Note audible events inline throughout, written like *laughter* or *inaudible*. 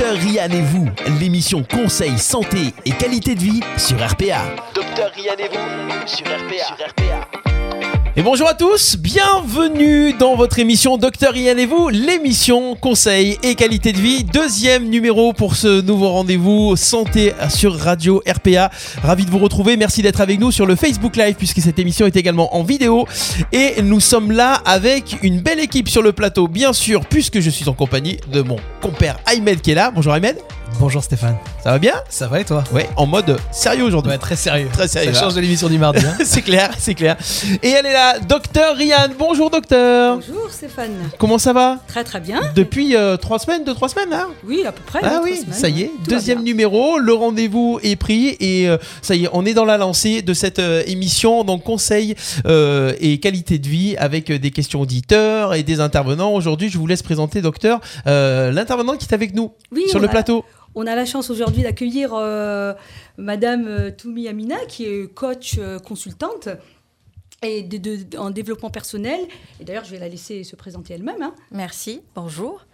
Docteur Rian et vous, l'émission Conseil, Santé et Qualité de Vie sur RPA. Docteur Rian et vous sur RPA. Sur RPA. Et bonjour à tous, bienvenue dans votre émission Docteur Ian et vous, l'émission Conseil et Qualité de Vie, deuxième numéro pour ce nouveau rendez-vous santé sur Radio RPA. Ravi de vous retrouver, merci d'être avec nous sur le Facebook Live puisque cette émission est également en vidéo et nous sommes là avec une belle équipe sur le plateau, bien sûr, puisque je suis en compagnie de mon compère Ahmed qui est là. Bonjour Ahmed. Bonjour Stéphane. Ça va bien? Ça va et toi? Ouais, en mode sérieux aujourd'hui. Ouais, très sérieux. Très sérieux. Ça change de l'émission du mardi. hein. *laughs* c'est clair, c'est clair. Et elle est là, docteur Rian. Bonjour docteur. Bonjour Stéphane. Comment ça va? Très très bien. Depuis euh, trois semaines, deux, trois semaines là? Oui, à peu près. Ah oui, semaines, ça y est, deuxième numéro, le rendez-vous est pris et euh, ça y est, on est dans la lancée de cette euh, émission, donc conseil euh, et qualité de vie avec euh, des questions auditeurs et des intervenants. Aujourd'hui, je vous laisse présenter, docteur, euh, l'intervenant qui est avec nous Oui, sur le plateau. On a la chance aujourd'hui d'accueillir euh, Madame euh, Toumi Amina, qui est coach euh, consultante et en développement personnel. Et d'ailleurs, je vais la laisser se présenter elle-même. hein. Merci, bonjour.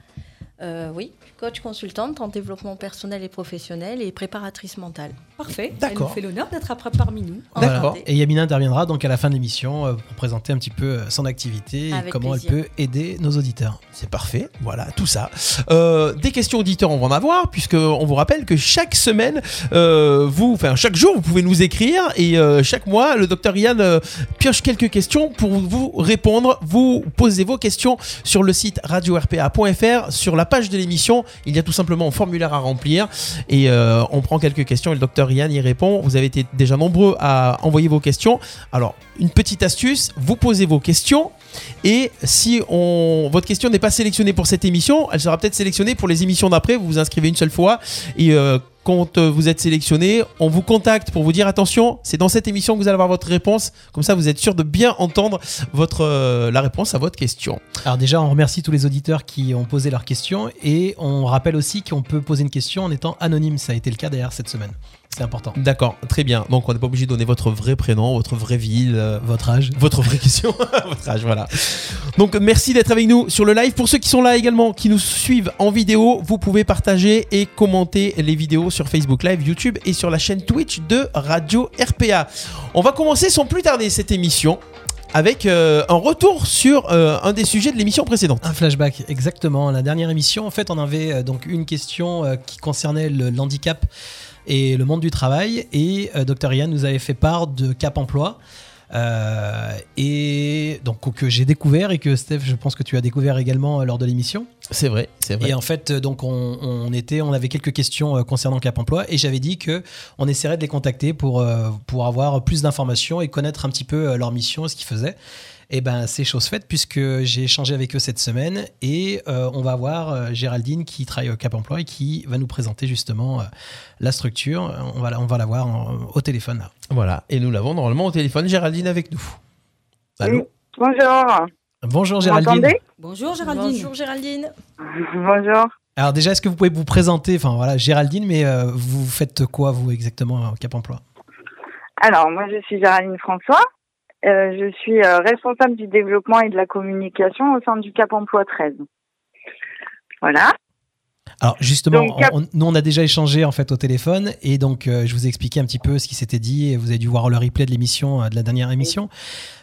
Euh, oui, coach consultante en développement personnel et professionnel et préparatrice mentale. Parfait. Elle D'accord. nous fait l'honneur d'être après parmi nous. D'accord. Et Yamina interviendra donc à la fin de l'émission euh, pour présenter un petit peu euh, son activité et comment plaisir. elle peut aider nos auditeurs. C'est parfait, voilà, tout ça. Euh, des questions auditeurs, on va en avoir, puisque on vous rappelle que chaque semaine, euh, vous, enfin chaque jour, vous pouvez nous écrire et euh, chaque mois, le docteur Yann euh, pioche quelques questions pour vous répondre. Vous posez vos questions sur le site radio-rpa.fr, sur la page de l'émission. Il y a tout simplement un formulaire à remplir et euh, on prend quelques questions et le docteur Yann y répond. Vous avez été déjà nombreux à envoyer vos questions. Alors, une petite astuce, vous posez vos questions. Et si on, votre question n'est pas sélectionnée pour cette émission, elle sera peut-être sélectionnée pour les émissions d'après. Vous vous inscrivez une seule fois et euh, quand euh, vous êtes sélectionné, on vous contacte pour vous dire attention, c'est dans cette émission que vous allez avoir votre réponse. Comme ça, vous êtes sûr de bien entendre euh, la réponse à votre question. Alors déjà, on remercie tous les auditeurs qui ont posé leurs questions et on rappelle aussi qu'on peut poser une question en étant anonyme. Ça a été le cas d'ailleurs cette semaine. C'est important. D'accord, très bien. Donc, on n'est pas obligé de donner votre vrai prénom, votre vraie ville. euh, *laughs* Votre âge votre vraie question, *laughs* votre âge, voilà. Donc merci d'être avec nous sur le live. Pour ceux qui sont là également, qui nous suivent en vidéo, vous pouvez partager et commenter les vidéos sur Facebook Live, YouTube et sur la chaîne Twitch de Radio RPA. On va commencer sans plus tarder cette émission avec euh, un retour sur euh, un des sujets de l'émission précédente. Un flashback, exactement. La dernière émission, en fait, on avait euh, donc une question qui concernait le, l'handicap et le monde du travail. Et euh, Dr Yann nous avait fait part de Cap Emploi. euh, et donc que j'ai découvert et que Steph, je pense que tu as découvert également euh, lors de l'émission. C'est vrai, c'est vrai. Et en fait, donc on, on était, on avait quelques questions concernant Cap Emploi et j'avais dit que on essaierait de les contacter pour pour avoir plus d'informations et connaître un petit peu leur mission, ce qu'ils faisaient. Et ben c'est chose faite puisque j'ai échangé avec eux cette semaine et euh, on va voir euh, Géraldine qui travaille au Cap Emploi et qui va nous présenter justement euh, la structure. On va la, on va la voir en- au téléphone là. Voilà, et nous l'avons normalement au téléphone, Géraldine avec nous. Allô Oui. Bonjour. Bonjour Géraldine. Bonjour Géraldine. Bonjour Géraldine. Bonjour. Alors déjà, est-ce que vous pouvez vous présenter Enfin voilà, Géraldine, mais euh, vous faites quoi vous exactement au Cap Emploi? Alors, moi, je suis Géraldine François. Euh, je suis euh, responsable du développement et de la communication au sein du Cap Emploi 13. Voilà. Alors justement, Donc, on- on- nous on a déjà échangé en fait au téléphone et donc euh, je vous ai expliqué un petit peu ce qui s'était dit et vous avez dû voir le replay de l'émission euh, de la dernière émission.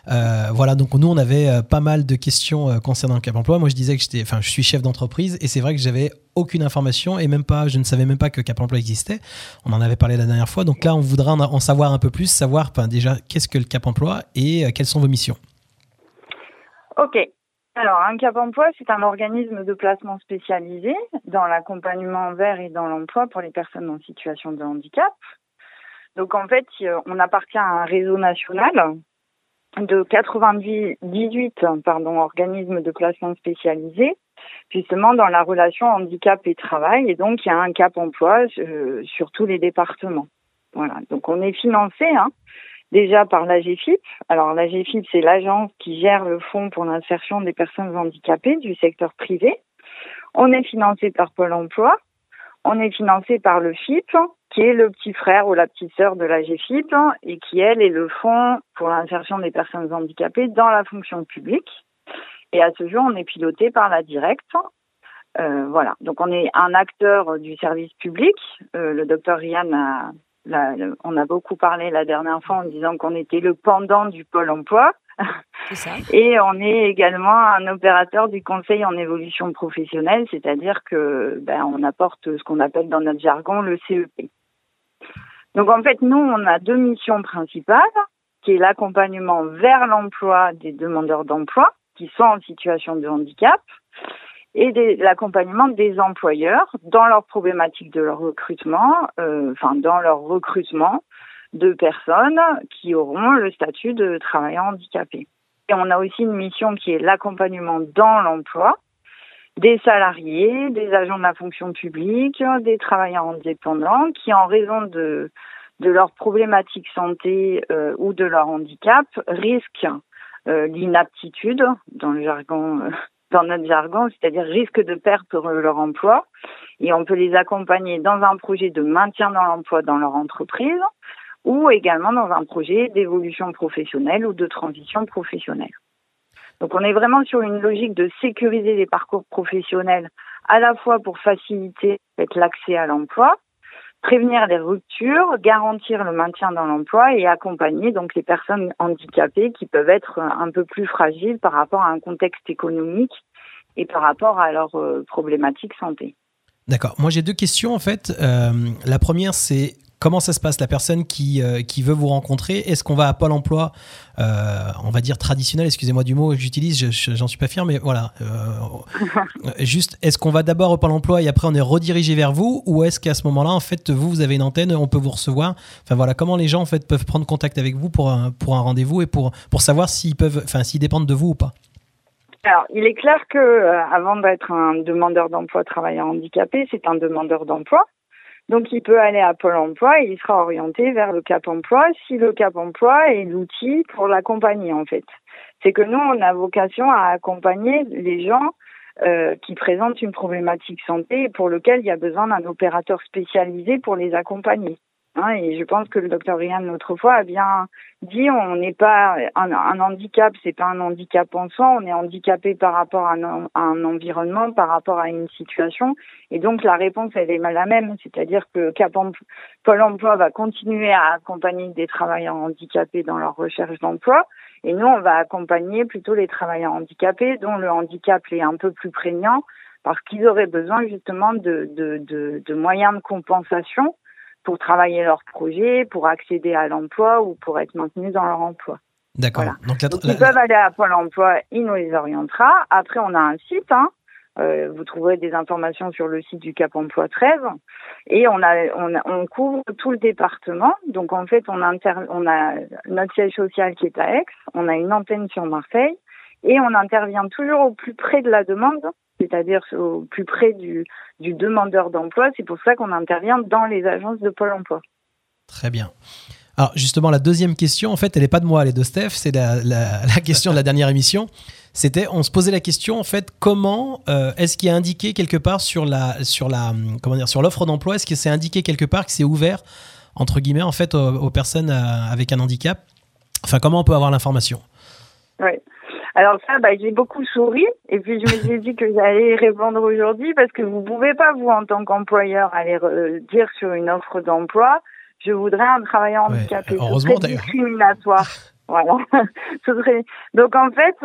Euh, voilà, donc nous on avait pas mal de questions concernant le Cap Emploi. Moi je disais que j'étais, enfin je suis chef d'entreprise et c'est vrai que j'avais aucune information et même pas, je ne savais même pas que Cap Emploi existait. On en avait parlé la dernière fois. Donc là on voudra en, en savoir un peu plus, savoir enfin, déjà qu'est-ce que le Cap Emploi et quelles sont vos missions. OK. Alors, un Cap Emploi, c'est un organisme de placement spécialisé dans l'accompagnement vers et dans l'emploi pour les personnes en situation de handicap. Donc, en fait, euh, on appartient à un réseau national de 98 pardon, organismes de placement spécialisés, justement dans la relation handicap et travail. Et donc, il y a un Cap Emploi euh, sur tous les départements. Voilà. Donc, on est financé, hein, déjà par l'AGFIP. Alors l'AGFIP, c'est l'agence qui gère le fonds pour l'insertion des personnes handicapées du secteur privé. On est financé par Pôle Emploi. On est financé par le FIP, qui est le petit frère ou la petite sœur de l'AGFIP et qui, elle, est le fonds pour l'insertion des personnes handicapées dans la fonction publique. Et à ce jour, on est piloté par la directe. Euh, voilà. Donc on est un acteur du service public. Euh, le docteur Ryan a, on a beaucoup parlé la dernière fois en disant qu'on était le pendant du pôle emploi. Ça. *laughs* Et on est également un opérateur du conseil en évolution professionnelle, c'est-à-dire que ben, on apporte ce qu'on appelle dans notre jargon le CEP. Donc en fait, nous, on a deux missions principales, qui est l'accompagnement vers l'emploi des demandeurs d'emploi qui sont en situation de handicap et l'accompagnement des employeurs dans leur problématique de leur recrutement, euh, enfin dans leur recrutement de personnes qui auront le statut de travailleur handicapé. Et on a aussi une mission qui est l'accompagnement dans l'emploi des salariés, des agents de la fonction publique, des travailleurs indépendants qui, en raison de, de leur problématique santé euh, ou de leur handicap, risquent euh, l'inaptitude, dans le jargon, euh, dans notre jargon, c'est-à-dire risquent de perdre leur emploi. Et on peut les accompagner dans un projet de maintien dans l'emploi dans leur entreprise ou également dans un projet d'évolution professionnelle ou de transition professionnelle. Donc on est vraiment sur une logique de sécuriser les parcours professionnels à la fois pour faciliter l'accès à l'emploi, prévenir les ruptures, garantir le maintien dans l'emploi et accompagner donc les personnes handicapées qui peuvent être un peu plus fragiles par rapport à un contexte économique et par rapport à leurs euh, problématiques santé. D'accord. Moi, j'ai deux questions en fait. Euh, la première, c'est comment ça se passe La personne qui, euh, qui veut vous rencontrer, est-ce qu'on va à Pôle emploi, euh, on va dire traditionnel, excusez-moi du mot que j'utilise, je- je- j'en suis pas fier, mais voilà. euh, *laughs* juste, est-ce qu'on va d'abord au Pôle emploi et après on est redirigé vers vous Ou est-ce qu'à ce moment-là, en fait, vous, vous avez une antenne, on peut vous recevoir? Enfin voilà, comment les gens en fait peuvent prendre contact avec vous pour un, pour un rendez-vous et pour, pour savoir s'ils peuvent, enfin s'ils dépendent de vous ou pas? Alors, il est clair que euh, avant d'être un demandeur d'emploi travailleur handicapé, c'est un demandeur d'emploi. Donc, il peut aller à Pôle emploi et il sera orienté vers le Cap emploi si le Cap emploi est l'outil pour l'accompagner, en fait. C'est que nous, on a vocation à accompagner les gens euh, qui présentent une problématique santé pour lequel il y a besoin d'un opérateur spécialisé pour les accompagner. Hein, et je pense que le docteur Ryan l'autre fois a bien dit on n'est pas un, handicap, c'est pas un handicap en soi, on est handicapé par rapport à un, environnement, par rapport à une situation, et donc la réponse elle est la même, c'est-à-dire que Cap Pôle Emploi va continuer à accompagner des travailleurs handicapés dans leur recherche d'emploi, et nous on va accompagner plutôt les travailleurs handicapés dont le handicap est un peu plus prégnant, parce qu'ils auraient besoin justement de moyens de compensation pour travailler leur projet, pour accéder à l'emploi ou pour être maintenus dans leur emploi. D'accord. Voilà. Donc, la- Donc ils peuvent aller à Pôle emploi, il nous les orientera. Après, on a un site, hein. Euh, vous trouverez des informations sur le site du Cap Emploi 13 et on a, on, a- on couvre tout le département. Donc en fait, on, inter, on a notre siège social qui est à Aix, on a une antenne sur Marseille et on intervient toujours au plus près de la demande, c'est-à-dire au plus près du, du demandeur d'emploi. C'est pour ça qu'on intervient dans les agences de Pôle Emploi. Très bien. Alors justement, la deuxième question, en fait, elle n'est pas de moi, elle est de Steph. C'est la, la- *laughs* la question de la dernière émission. C'était, on se posait la question, en fait, comment euh, est-ce qu'il y a indiqué quelque part sur la, sur la, comment dire, sur l'offre d'emploi, est-ce que c'est indiqué quelque part que c'est ouvert entre guillemets en fait aux, aux personnes euh, avec un handicap? Enfin, comment on peut avoir l'information? Oui. Alors ça, bah, j'ai beaucoup souri et puis je me suis dit que j'allais y répondre aujourd'hui parce que vous pouvez pas, vous, en tant qu'employeur, aller euh, dire sur une offre d'emploi, je voudrais un travailleur Ouais, handicapé. Heureusement, d'ailleurs. discriminatoire. *laughs* Voilà. *laughs* Donc en fait,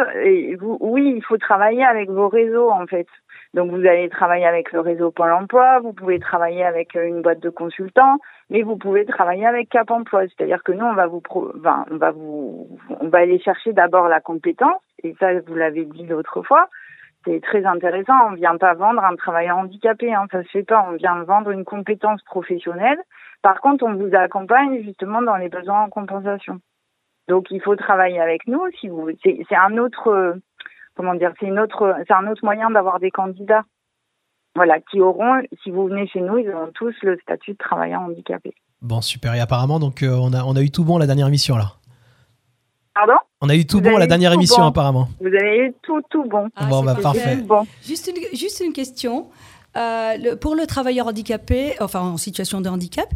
vous, oui, il faut travailler avec vos réseaux en fait. Donc vous allez travailler avec le réseau Pôle Emploi, vous pouvez travailler avec euh, une boîte de consultants, mais vous pouvez travailler avec Cap Emploi. C'est-à-dire que nous, on va vous, pro... enfin, on va vous, on va aller chercher d'abord la compétence, et ça, vous l'avez dit l'autre fois. C'est très intéressant. On vient pas vendre un travailleur handicapé, hein, ça se fait pas. On vient vendre une compétence professionnelle. Par contre, on vous accompagne justement dans les besoins en compensation. Donc, il faut travailler avec nous. Si vous, c'est un autre, comment dire, c'est une autre, c'est un autre moyen d'avoir des candidats. Voilà, qui auront, si vous venez chez nous, ils auront tous le statut de travailleur handicapé. Bon, super. Et apparemment, donc, euh, on, a, on a eu tout bon la dernière émission, là. Pardon? On a eu tout Vous bon la dernière émission, bon. apparemment. Vous avez eu tout, tout bon. Ah, Bon, bah, parfait. Bon. Juste une, juste une question. Euh, le- pour le travailleur handicapé, enfin en situation de handicap,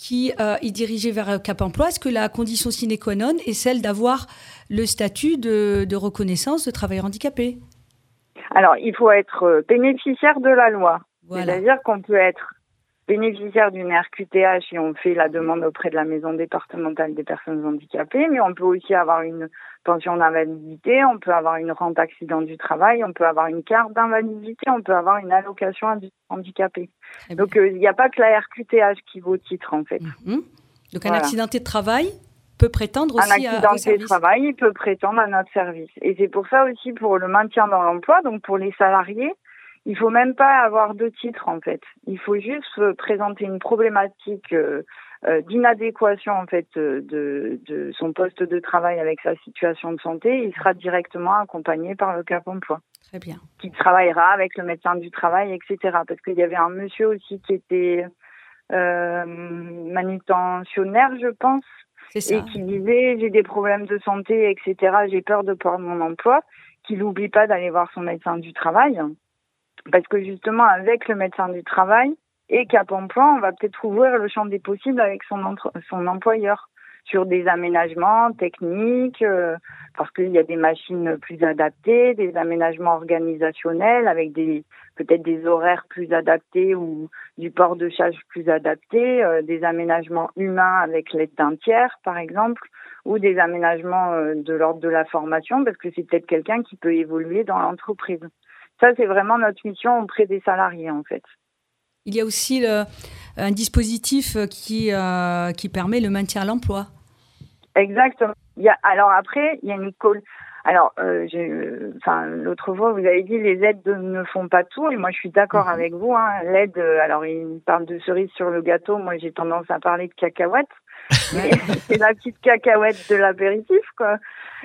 qui euh, est dirigé vers euh, Cap Emploi, est-ce que la condition sine qua non est celle d'avoir le statut de, de reconnaissance de travailleur handicapé? Alors, il faut être euh, bénéficiaire de la loi. Voilà. C'est-à-dire qu'on peut être bénéficiaire d'une RQTH et on fait la demande auprès de la maison départementale des personnes handicapées, mais on peut aussi avoir une pension d'invalidité, on peut avoir une rente accident du travail, on peut avoir une carte d'invalidité, on peut avoir une allocation handi- handicapée. Donc euh, il n'y a pas que la RQTH qui vaut titre en fait. Mhm. Donc un accidenté de travail peut prétendre Un aussi à, au accident de travail, il peut prétendre à notre service. Et c'est pour ça aussi pour le maintien dans l'emploi, donc pour les salariés, il faut même pas avoir de titre en fait. Il faut juste euh, présenter une problématique euh, euh, d'inadéquation en fait de, de son poste de travail avec sa situation de santé. Il sera directement accompagné par le Cap Emploi, Très bien. qui travaillera avec le médecin du travail, etc. Parce qu'il y avait un monsieur aussi qui était euh, manutentionnaire, je pense C'est ça. et qui disait j'ai des problèmes de santé, etc. J'ai peur de perdre mon emploi, qu'il n'oublie pas d'aller voir son médecin du travail. Parce que justement, avec le médecin du travail et Cap Emploi, on va peut-être ouvrir le champ des possibles avec son, entre- son employeur sur des aménagements techniques, euh, parce qu'il y a des machines plus adaptées, des aménagements organisationnels avec des peut-être des horaires plus adaptés ou du port de charge plus adapté, euh, des aménagements humains avec l'aide d'un tiers, par exemple, ou des aménagements euh, de l'ordre de la formation, parce que c'est peut-être quelqu'un qui peut évoluer dans l'entreprise. Ça, c'est vraiment notre mission auprès des salariés, en fait. Il y a aussi le- un dispositif qui, euh, qui permet le maintien à l'emploi. Exactement. Il y a, alors après, il y a une col. Alors, euh, j'ai- enfin, l'autre fois, vous avez dit les aides de- ne font pas tout, et moi, je suis d'accord Mhm. avec vous. Hein. L'aide, euh, alors, il parle de cerise sur le gâteau. Moi, j'ai tendance à parler de cacahuètes. *laughs* Mais *laughs* c'est la petite cacahuète de l'apéritif, quoi.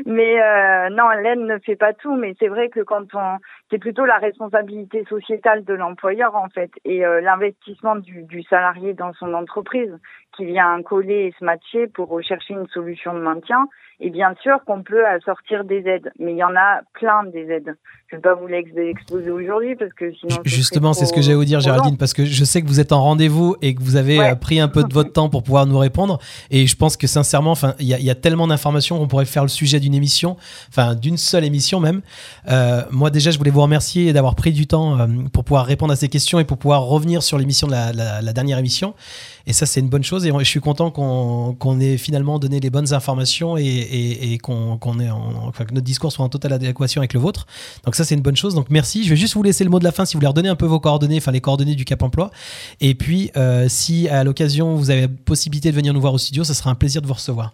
Mais euh, non, l'aide ne fait pas tout. Mais c'est vrai que quand on, c'est plutôt la responsabilité sociétale de l'employeur en fait, et euh, l'investissement du, du salarié dans son entreprise qui vient coller et se matcher pour rechercher une solution de maintien. Et bien sûr qu'on peut assortir des aides, mais il y en a plein des aides. Je ne vais pas vous l'ex- exposer aujourd'hui parce que sinon. Justement, c'est ce que j'allais vous dire. Géraldine, parce que je sais que vous êtes en rendez-vous et que vous avez Ouais. euh, pris un peu de votre temps pour pouvoir nous répondre. Et je pense que sincèrement, enfin, il y, a- il y a tellement d'informations qu'on pourrait faire le sujet d'une émission, enfin d'une seule émission même. Euh, moi déjà, je voulais vous remercier d'avoir pris du temps euh, pour pouvoir répondre à ces questions et pour pouvoir revenir sur l'émission de la, dernière émission. Et ça, c'est une bonne chose. Et je suis content qu'on qu'on ait finalement donné les bonnes informations et, et- et qu'on enfin, que notre discours soit en totale adéquation avec le vôtre. Donc ça, c'est une bonne chose. Donc merci. Je vais juste vous laisser le mot de la fin si vous voulez redonner un peu vos coordonnées, enfin les coordonnées du Cap Emploi. Et puis, euh, si à l'occasion vous avez la possibilité de venir nous voir au studio, ça sera un plaisir de vous recevoir.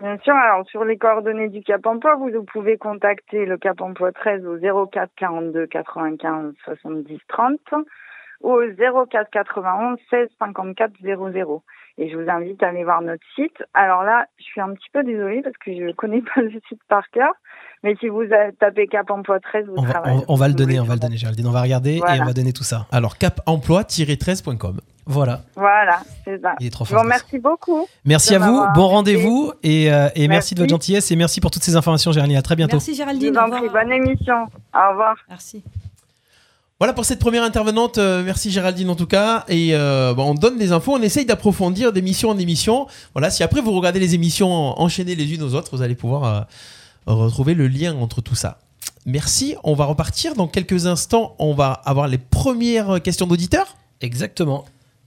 Bien sûr, alors sur les coordonnées du Cap Emploi, vous, vous pouvez contacter le Cap Emploi 13 au 04 42 95 70 30 ou au 04 91 16 54 00. Et je vous invite à aller voir notre site. Alors là, je suis un petit peu désolée parce que je ne connais *laughs* pas le site par cœur, mais si vous tapez Cap Emploi 13, vous On va, on- on va le donner, on va le donner, Géraldine. On va regarder et on va donner tout ça. Alors capemploi-13.com. Voilà. Voilà, c'est ça. Il est trop fort. vous remercie beaucoup. Merci à vous, bon rendez-vous et, euh, et merci. Merci. de votre gentillesse et merci pour toutes ces informations, Géraldine. À très bientôt. Merci Je Géraldine. vous au en revoir. prie, bonne émission. Au revoir. Merci. Voilà pour cette première intervenante. Euh, merci Géraldine en tout cas. Et euh, bon, on donne des infos, on essaye d'approfondir d'émission en émission. Voilà, si après vous regardez les émissions enchaînées les unes aux autres, vous allez pouvoir euh, retrouver le lien entre tout ça. Merci. On va repartir dans quelques instants. On va avoir les premières questions d'auditeurs. Exactement.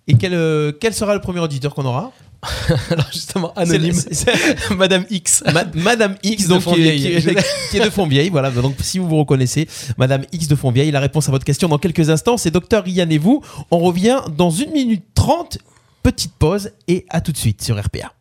Et quel, euh, quel sera le premier auditeur qu'on aura? *laughs* Alors justement, anonyme. C'est- c'est- *laughs* Madame X. Ma- Madame X, de donc qui, est- qui est- qui est de Fontvieille. Voilà, donc si vous vous reconnaissez, Madame X de Fontvieille, la réponse à votre question dans quelques instants, c'est Docteur Yann et vous. On revient dans une minute trente. Petite pause et à tout de suite sur RPA.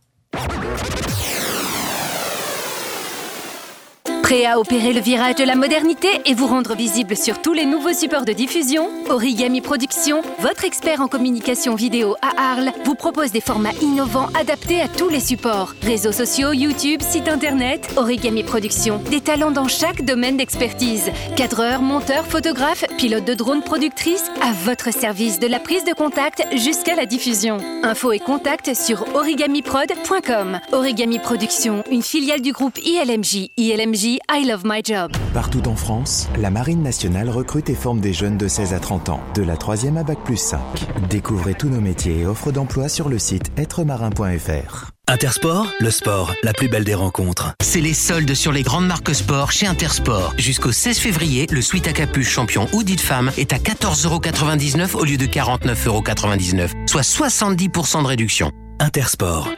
Prêt à opérer le virage de la modernité et vous rendre visible sur tous les nouveaux supports de diffusion Origami Productions, votre expert en communication vidéo à Arles, vous propose des formats innovants adaptés à tous les supports. Réseaux sociaux, YouTube, site internet, Origami Productions, des talents dans chaque domaine d'expertise. Cadreurs, monteurs, photographes, pilotes de drones, productrices, à votre service de la prise de contact jusqu'à la diffusion. Infos et contacts sur origamiprod.com. Origami Productions, une filiale du groupe ILMJ. ILMJ, I Love My Job. Partout en France, la Marine nationale recrute et forme des jeunes de 16 à 30 ans, de la 3e à Bac plus 5. Découvrez tous nos métiers et offres d'emploi sur le site êtremarin.fr. Intersport, le sport, la plus belle des rencontres. C'est les soldes sur les grandes marques sport chez Intersport. Jusqu'au 16 février, le sweat à capuche champion Hoodie de femme est à 14,99€ au lieu de 49,99€, soit 70% de réduction. Intersport.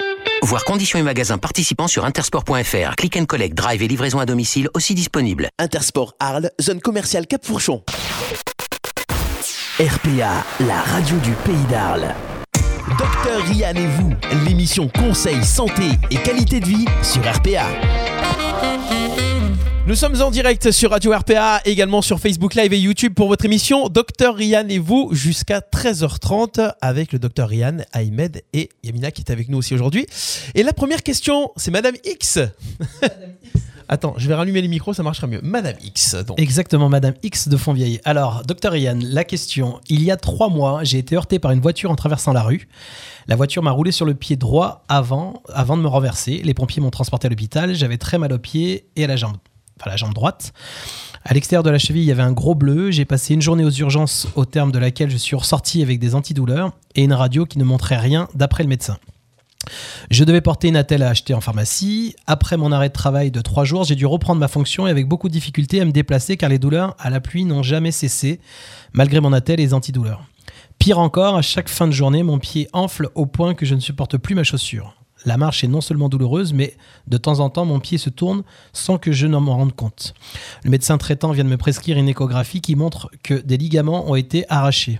Voir conditions et magasins participants sur intersport.fr. Click and collect, drive et livraison à domicile aussi disponible. Intersport Arles, zone commerciale Cap-Fourchon. RPA, la radio du pays d'Arles. Docteur Rian et vous, l'émission Conseil, Santé et Qualité de vie sur RPA. Nous sommes en direct sur Radio RPA, également sur Facebook Live et YouTube pour votre émission Docteur Rian et vous jusqu'à 13h30 avec le Docteur Rian, Ahmed et Yamina qui est avec nous aussi aujourd'hui. Et la première question, c'est Madame X. Attends, je vais rallumer les micros, ça marchera mieux. Madame X, donc. Exactement, Madame X de Fontvieille. Alors, docteur Ian, la question. Il y a trois mois, j'ai été heurté par une voiture en traversant la rue. La voiture m'a roulé sur le pied droit avant, avant de me renverser. Les pompiers m'ont transporté à l'hôpital. J'avais très mal au pied et à la jambe, enfin la jambe droite. À l'extérieur de la cheville, il y avait un gros bleu. J'ai passé une journée aux urgences au terme de laquelle je suis ressorti avec des antidouleurs et une radio qui ne montrait rien d'après le médecin. Je devais porter une attelle à acheter en pharmacie. Après mon arrêt de travail de trois jours, j'ai dû reprendre ma fonction et avec beaucoup de difficulté à me déplacer car les douleurs à la pluie n'ont jamais cessé, malgré mon attelle et les antidouleurs. Pire encore, à chaque fin de journée, mon pied enfle au point que je ne supporte plus ma chaussure. La marche est non seulement douloureuse, mais de temps en temps, mon pied se tourne sans que je n'en m'en rende compte. Le médecin traitant vient de me prescrire une échographie qui montre que des ligaments ont été arrachés.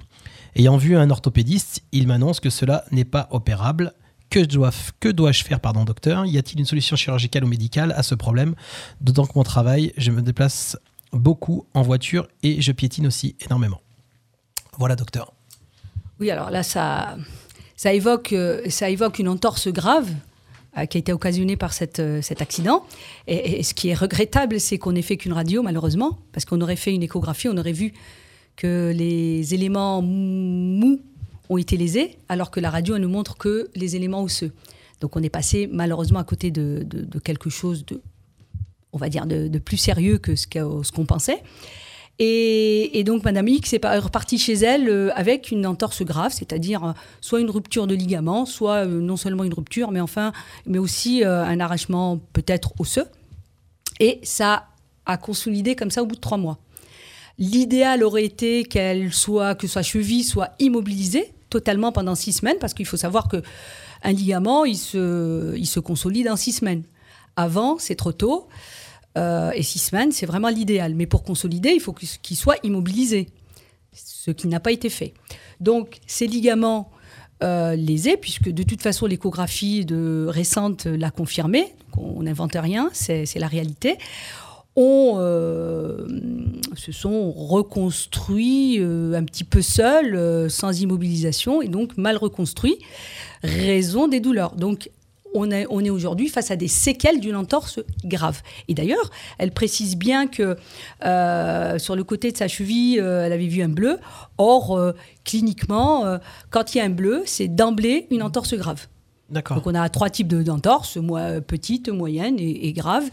Ayant vu un orthopédiste, il m'annonce que cela n'est pas opérable. Que, dois, que dois-je faire, pardon, docteur? Y a-t-il une solution chirurgicale ou médicale à ce problème? D'autant que mon travail, je me déplace beaucoup en voiture et je piétine aussi énormément. Voilà, docteur. Oui, alors là, ça, ça, évoque, euh, ça évoque une entorse grave euh, qui a été occasionnée par euh, cet accident. Et, ce qui est regrettable, c'est qu'on n'ait fait qu'une radio, malheureusement, parce qu'on aurait fait une échographie, on aurait vu que les éléments mous ont été lésés, alors que la radio elle ne montre que les éléments osseux. Donc on est passé malheureusement à côté de, quelque chose de, on va dire, de, plus sérieux que- ce qu'on pensait. Et, donc Madame X est repartie chez elle euh, avec une entorse grave, c'est-à-dire euh, soit une rupture de ligament, soit euh, non seulement une rupture, mais enfin, mais aussi un arrachement peut-être osseux. Et ça a consolidé comme ça au bout de trois mois. L'idéal aurait été qu'elle soit, que sa cheville soit immobilisée totalement pendant six semaines, parce qu'il faut savoir que un ligament, il se, il se consolide en six semaines. Avant, c'est trop tôt, euh, et six semaines, c'est vraiment l'idéal. Mais pour consolider, il faut qu'il soit immobilisé, ce qui n'a pas été fait. Donc, ces ligaments euh, lésés, puisque de toute façon, l'échographie récente l'a confirmé, on n'invente rien, c'est la réalité ont, euh, se sont reconstruits un petit peu seuls, sans immobilisation, et donc mal reconstruits, raison des douleurs. Donc, on est, on est aujourd'hui face à des séquelles d'une entorse grave. Et d'ailleurs, elle précise bien que euh, sur le côté de sa cheville, euh, elle avait vu un bleu. Or, euh, cliniquement, quand il y a un bleu, c'est d'emblée une entorse grave. D'accord. Donc on a trois types de- d'entorses, moi, petite, moyenne et, et grave.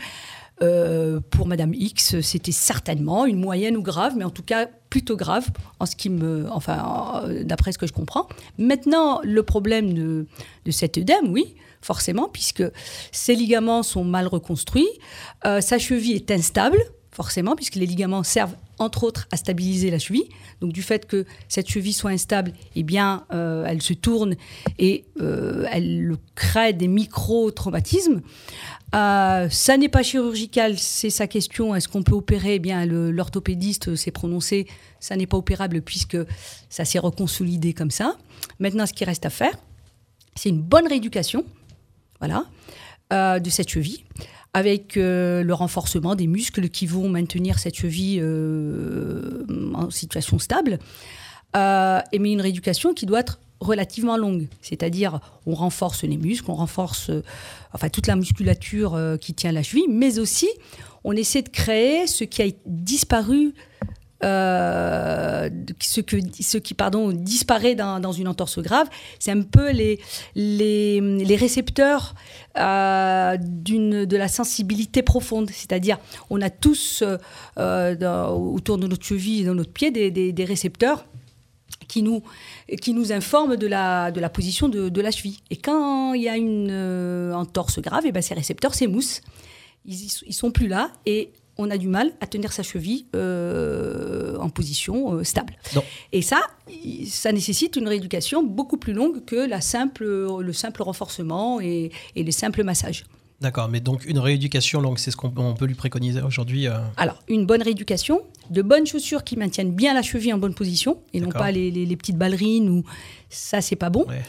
Euh, pour Madame X, c'était certainement une moyenne ou grave, mais en tout cas plutôt grave, en ce qui me, enfin, d'après ce que je comprends. Maintenant, le problème de, de cet œdème, oui, forcément, puisque ses ligaments sont mal reconstruits, euh, sa cheville est instable, forcément, puisque les ligaments servent entre autres à stabiliser la cheville. Donc du fait que cette cheville soit instable, eh bien, euh, elle se tourne et euh, elle crée des micro-traumatismes. Ça n'est pas chirurgical, c'est sa question. Est-ce qu'on peut opérer? Eh bien, l'orthopédiste s'est prononcé, ça n'est pas opérable puisque ça s'est reconsolidé comme ça. Maintenant, ce qui reste à faire, c'est une bonne rééducation, euh, de cette cheville, avec euh, le renforcement des muscles qui vont maintenir cette cheville euh, en situation stable. Et mais une rééducation qui doit être relativement longue, c'est-à-dire on renforce les muscles, on renforce enfin toute la musculature qui tient la cheville, mais aussi on essaie de créer ce qui a disparu, euh, ce, qui disparaît dans, une entorse grave, c'est un peu les, récepteurs euh, de la sensibilité profonde, c'est-à-dire on a tous euh, autour de notre cheville et dans notre pied des, récepteurs qui nous, qui nous informe de la, position de, la cheville. Et quand il y a une entorse grave, et ben ces récepteurs s'émoussent. Ils, ils sont plus là on a du mal à tenir sa cheville euh, en position euh, stable. Non. Et ça, ça nécessite une rééducation beaucoup plus longue que la simple, le simple renforcement et, et les simples massages. D'accord, mais donc une rééducation longue, c'est ce qu'on on peut lui préconiser aujourd'hui. euh, Alors, une bonne rééducation, de bonnes chaussures qui maintiennent bien la cheville en bonne position et non pas les, les- les petites ballerines ou ça, c'est pas bon. Ouais.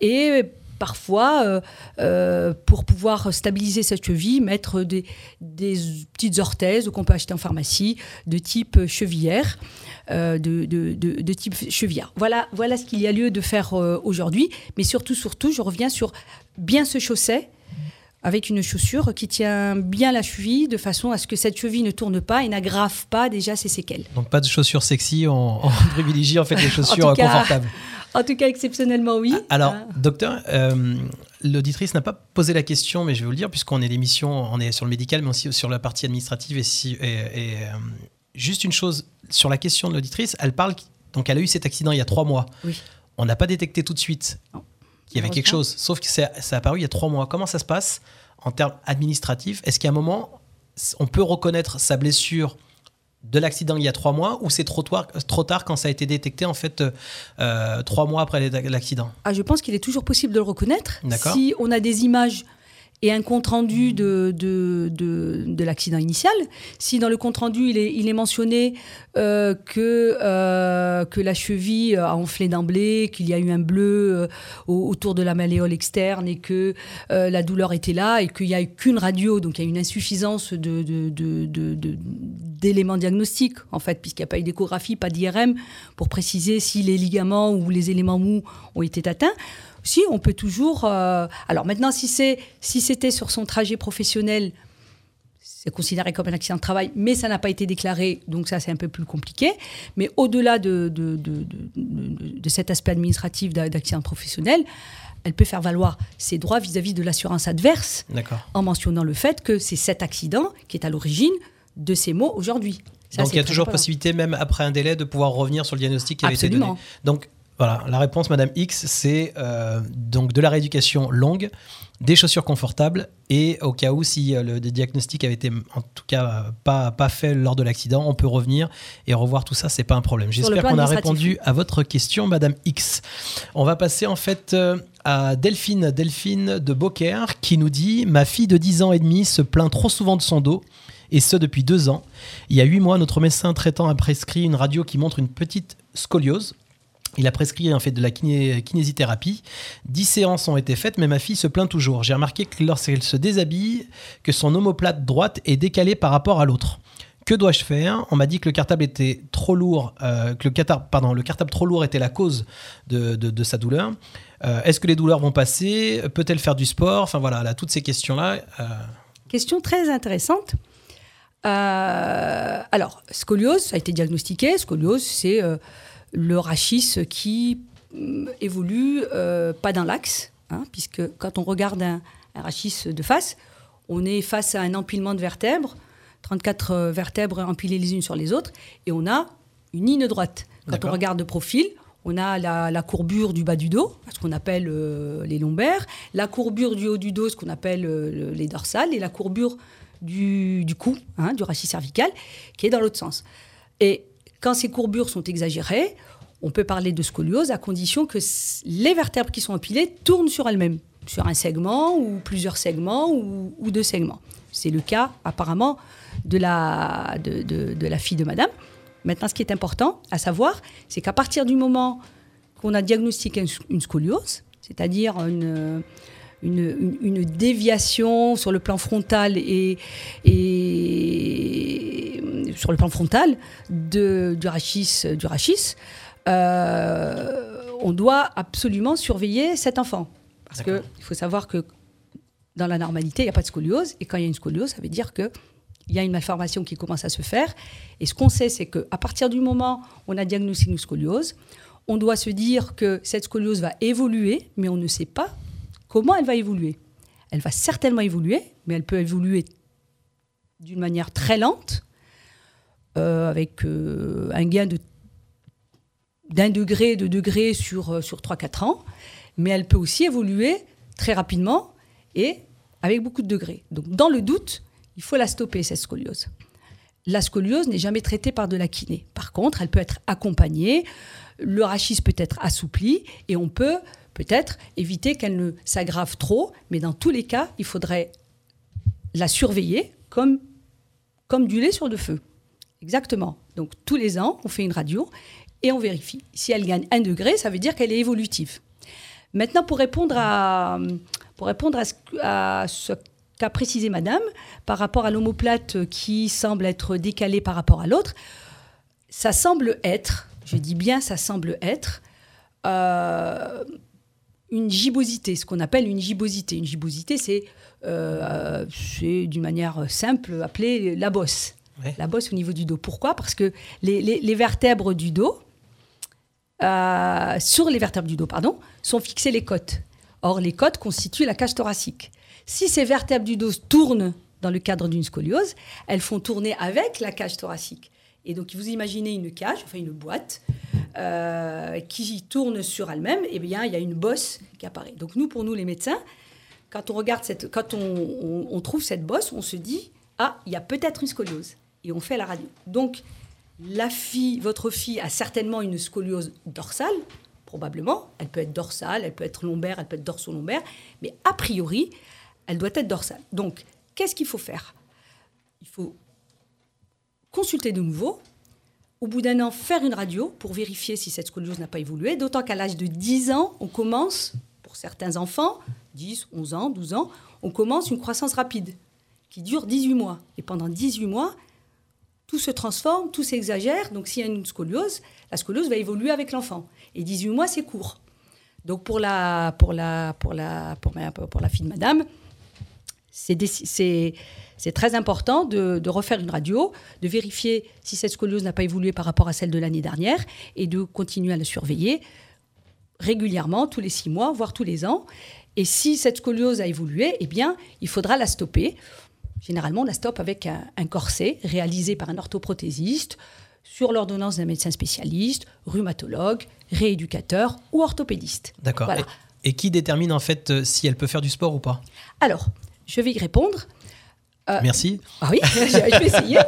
Et parfois, euh, euh, pour pouvoir stabiliser cette cheville, mettre des, des petites orthèses qu'on peut acheter en pharmacie de type chevillère. euh, de, de- de- de type chevillard. Voilà, voilà ce qu'il y a lieu de faire aujourd'hui. Mais surtout, surtout, je reviens sur bien se chausser avec une chaussure qui tient bien la cheville de façon à ce que cette cheville ne tourne pas et n'aggrave pas déjà ses séquelles. Donc pas de chaussures sexy, on, on *laughs* privilégie en fait les chaussures En tout cas, confortables. En tout cas, exceptionnellement, oui. Alors, Hein. docteur, euh, l'auditrice n'a pas posé la question, mais je vais vous le dire, puisqu'on est l'émission, on est sur le médical, mais aussi sur la partie administrative. Et, si, et, et, euh, juste une chose, sur la question de l'auditrice, elle parle, donc elle a eu cet accident il y a trois mois. Oui. On n'a pas détecté tout de suite qu'il y avait quelque chose, sauf que c'est- ça a apparu il y a trois mois. Comment ça se passe en termes administratifs? Est-ce qu'à un moment, on peut reconnaître sa blessure de l'accident il y a trois mois ou c'est trop, tard- trop tard quand ça a été détecté en fait euh, trois mois après l'accident? Ah, je pense qu'il est toujours possible de le reconnaître. Si on a des images et un compte rendu de, de, de, de l'accident initial, si dans le compte rendu il est, il est mentionné euh, que, euh, que la cheville a enflé d'emblée, qu'il y a eu un bleu euh, au- autour de la malléole externe et que la douleur était là et qu'il n'y a eu qu'une radio, donc il y a une insuffisance de- d'éléments diagnostiques en fait, puisqu'il n'y a pas eu d'échographie, pas d'IRM pour préciser si les ligaments ou les éléments mous ont été atteints. Si, on peut toujours. euh, Alors maintenant, si c'est si c'était sur son trajet professionnel, c'est considéré comme un accident de travail, mais ça n'a pas été déclaré, donc ça c'est un peu plus compliqué. Mais au-delà de, de, de- de- de- de cet aspect administratif d'a- d'accident professionnel, elle peut faire valoir ses droits vis-à-vis de l'assurance adverse en mentionnant le fait que c'est cet accident qui est à l'origine de ces mots aujourd'hui. Donc il y a toujours important. possibilité, même après un délai, de pouvoir revenir sur le diagnostic qui avait été donné. Donc voilà, la réponse, Madame X, c'est euh, donc de la rééducation longue, des chaussures confortables et au cas où si euh, le diagnostic avait été en tout cas euh, pas, pas fait lors de l'accident, on peut revenir et revoir tout ça, c'est pas un problème. J'espère qu'on a répondu à votre question, Madame X. On va passer en fait euh, à Delphine, Delphine de Beaucaire qui nous dit Ma fille de 10 ans et demi se plaint trop souvent de son dos et ce depuis deux ans. Il y a huit mois, notre médecin traitant a prescrit une radio qui montre une petite scoliose. Il a prescrit en fait de la kiné- kinésithérapie. Dix séances ont été faites, mais ma fille se plaint toujours. J'ai remarqué que lorsqu'elle se déshabille, que son omoplate droite est décalée par rapport à l'autre. Que dois-je faire? On m'a dit que le cartable était trop lourd, euh, que le cartable, pardon, le cartable trop lourd était la cause de, sa douleur. Euh, Est-ce que les douleurs vont passer? Peut-elle faire du sport? Enfin voilà, là, toutes ces questions-là. euh, Question très intéressante. Euh, alors, scoliose, ça a été diagnostiqué. Scoliose, c'est le rachis qui hum, évolue euh, pas dans l'axe, hein, puisque quand on regarde un, un rachis de face, on est face à un empilement de vertèbres, 34 euh, vertèbres empilées les unes sur les autres, et on a une ligne droite. Quand on regarde de profil, on a la, la courbure du bas du dos, ce qu'on appelle euh, les lombaires, la courbure du haut du dos, ce qu'on appelle euh, le- les dorsales, et la courbure du, du cou, hein, du rachis cervical, qui est dans l'autre sens. Et quand ces courbures sont exagérées, on peut parler de scoliose à condition que les vertèbres qui sont empilées tournent sur elles-mêmes, sur un segment ou plusieurs segments ou, deux segments. C'est le cas apparemment de la, de, de- la fille de madame. Maintenant, ce qui est important à savoir, c'est qu'à partir du moment qu'on a diagnostiqué une, scoliose, c'est-à-dire une, une, une- une déviation sur le plan frontal et, et sur le plan frontal de, du rachis, du rachis euh, on doit absolument surveiller cet enfant. Parce qu'il faut savoir que dans la normalité, il n'y a pas de scoliose. Et quand il y a une scoliose, ça veut dire qu'il y a une malformation qui commence à se faire. Et ce qu'on sait, c'est qu'à partir du moment où on a diagnostiqué une scoliose, on doit se dire que cette scoliose va évoluer, mais on ne sait pas comment elle va évoluer. Elle va certainement évoluer, mais elle peut évoluer d'une manière très lente, avec euh, un gain de d'un degré, de degré sur, euh, sur 3-4 ans, mais elle peut aussi évoluer très rapidement et avec beaucoup de degrés. Donc dans le doute, il faut la stopper, cette scoliose. La scoliose n'est jamais traitée par de la kiné. Par contre, elle peut être accompagnée, le rachis peut être assoupli et on peut peut-être éviter qu'elle ne s'aggrave trop, mais dans tous les cas, il faudrait la surveiller comme, comme du lait sur le feu. Exactement. Donc tous les ans, on fait une radio et on vérifie. Si elle gagne un degré, ça veut dire qu'elle est évolutive. Maintenant, pour répondre à, pour répondre à ce, qu'a précisé Madame par rapport à l'omoplate qui semble être décalée par rapport à l'autre, ça semble être, je dis bien ça semble être, euh, une gibbosité, ce qu'on appelle une gibbosité. Une gibbosité, c'est euh, d'une manière simple appelé la bosse. La bosse au niveau du dos. Pourquoi? Parce que les, vertèbres du dos, euh, sur les vertèbres du dos, pardon, sont fixées les côtes. Or, les côtes constituent la cage thoracique. Si ces vertèbres du dos tournent dans le cadre d'une scoliose, elles font tourner avec la cage thoracique. Et donc, vous imaginez une cage, enfin une boîte, euh, qui tourne sur elle-même, et bien, il y a une bosse qui apparaît. Donc, nous, pour nous, les médecins, quand on regarde cette, quand on trouve cette bosse, on se dit ah, il y a peut-être une scoliose, et on fait la radio. Donc, la fille, votre fille a certainement une scoliose dorsale, probablement. Elle peut être dorsale, elle peut être lombaire, elle peut être dorso-lombaire, mais a priori, elle doit être dorsale. Donc, qu'est-ce qu'il faut faire? Il faut consulter de nouveau, au bout d'un an, faire une radio pour vérifier si cette scoliose n'a pas évolué, d'autant qu'à l'âge de 10 ans, on commence, pour certains enfants, 10, 11 ans, 12 ans, on commence une croissance rapide qui dure 18 mois. Et pendant 18 mois, tout se transforme, tout s'exagère. Donc s'il y a une scoliose, la scoliose va évoluer avec l'enfant. Et 18 mois, c'est court. Donc pour la, pour la, pour la, pour pour la fille de madame, c'est très important de, de refaire une radio, de vérifier si cette scoliose n'a pas évolué par rapport à celle de l'année dernière et de continuer à la surveiller régulièrement, tous les six mois, voire tous les ans. Et si cette scoliose a évolué, eh bien, il faudra la stopper. Généralement, on la stoppe avec un, un corset réalisé par un orthoprothésiste sur l'ordonnance d'un médecin spécialiste, rhumatologue, rééducateur ou orthopédiste. D'accord. Voilà. Et, et qui détermine en fait euh, si elle peut faire du sport ou pas? Alors, je vais y répondre. Euh, Merci. Ah oui, *laughs* je je vais essayer.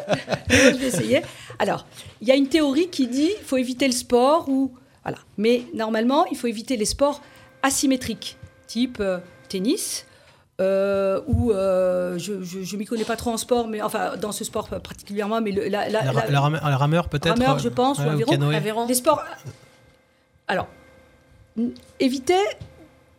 je vais essayer. Alors, il y a une théorie qui dit qu'il faut éviter le sport ou voilà. Mais normalement, il faut éviter les sports asymétriques, type euh, tennis. Euh, ou euh, je ne m'y connais pas trop en sport, mais enfin dans ce sport particulièrement, mais le, la, la- La, la- la rameur, peut-être rameur, euh, je pense, ouais, ou aviron. Des sports. Alors, n- éviter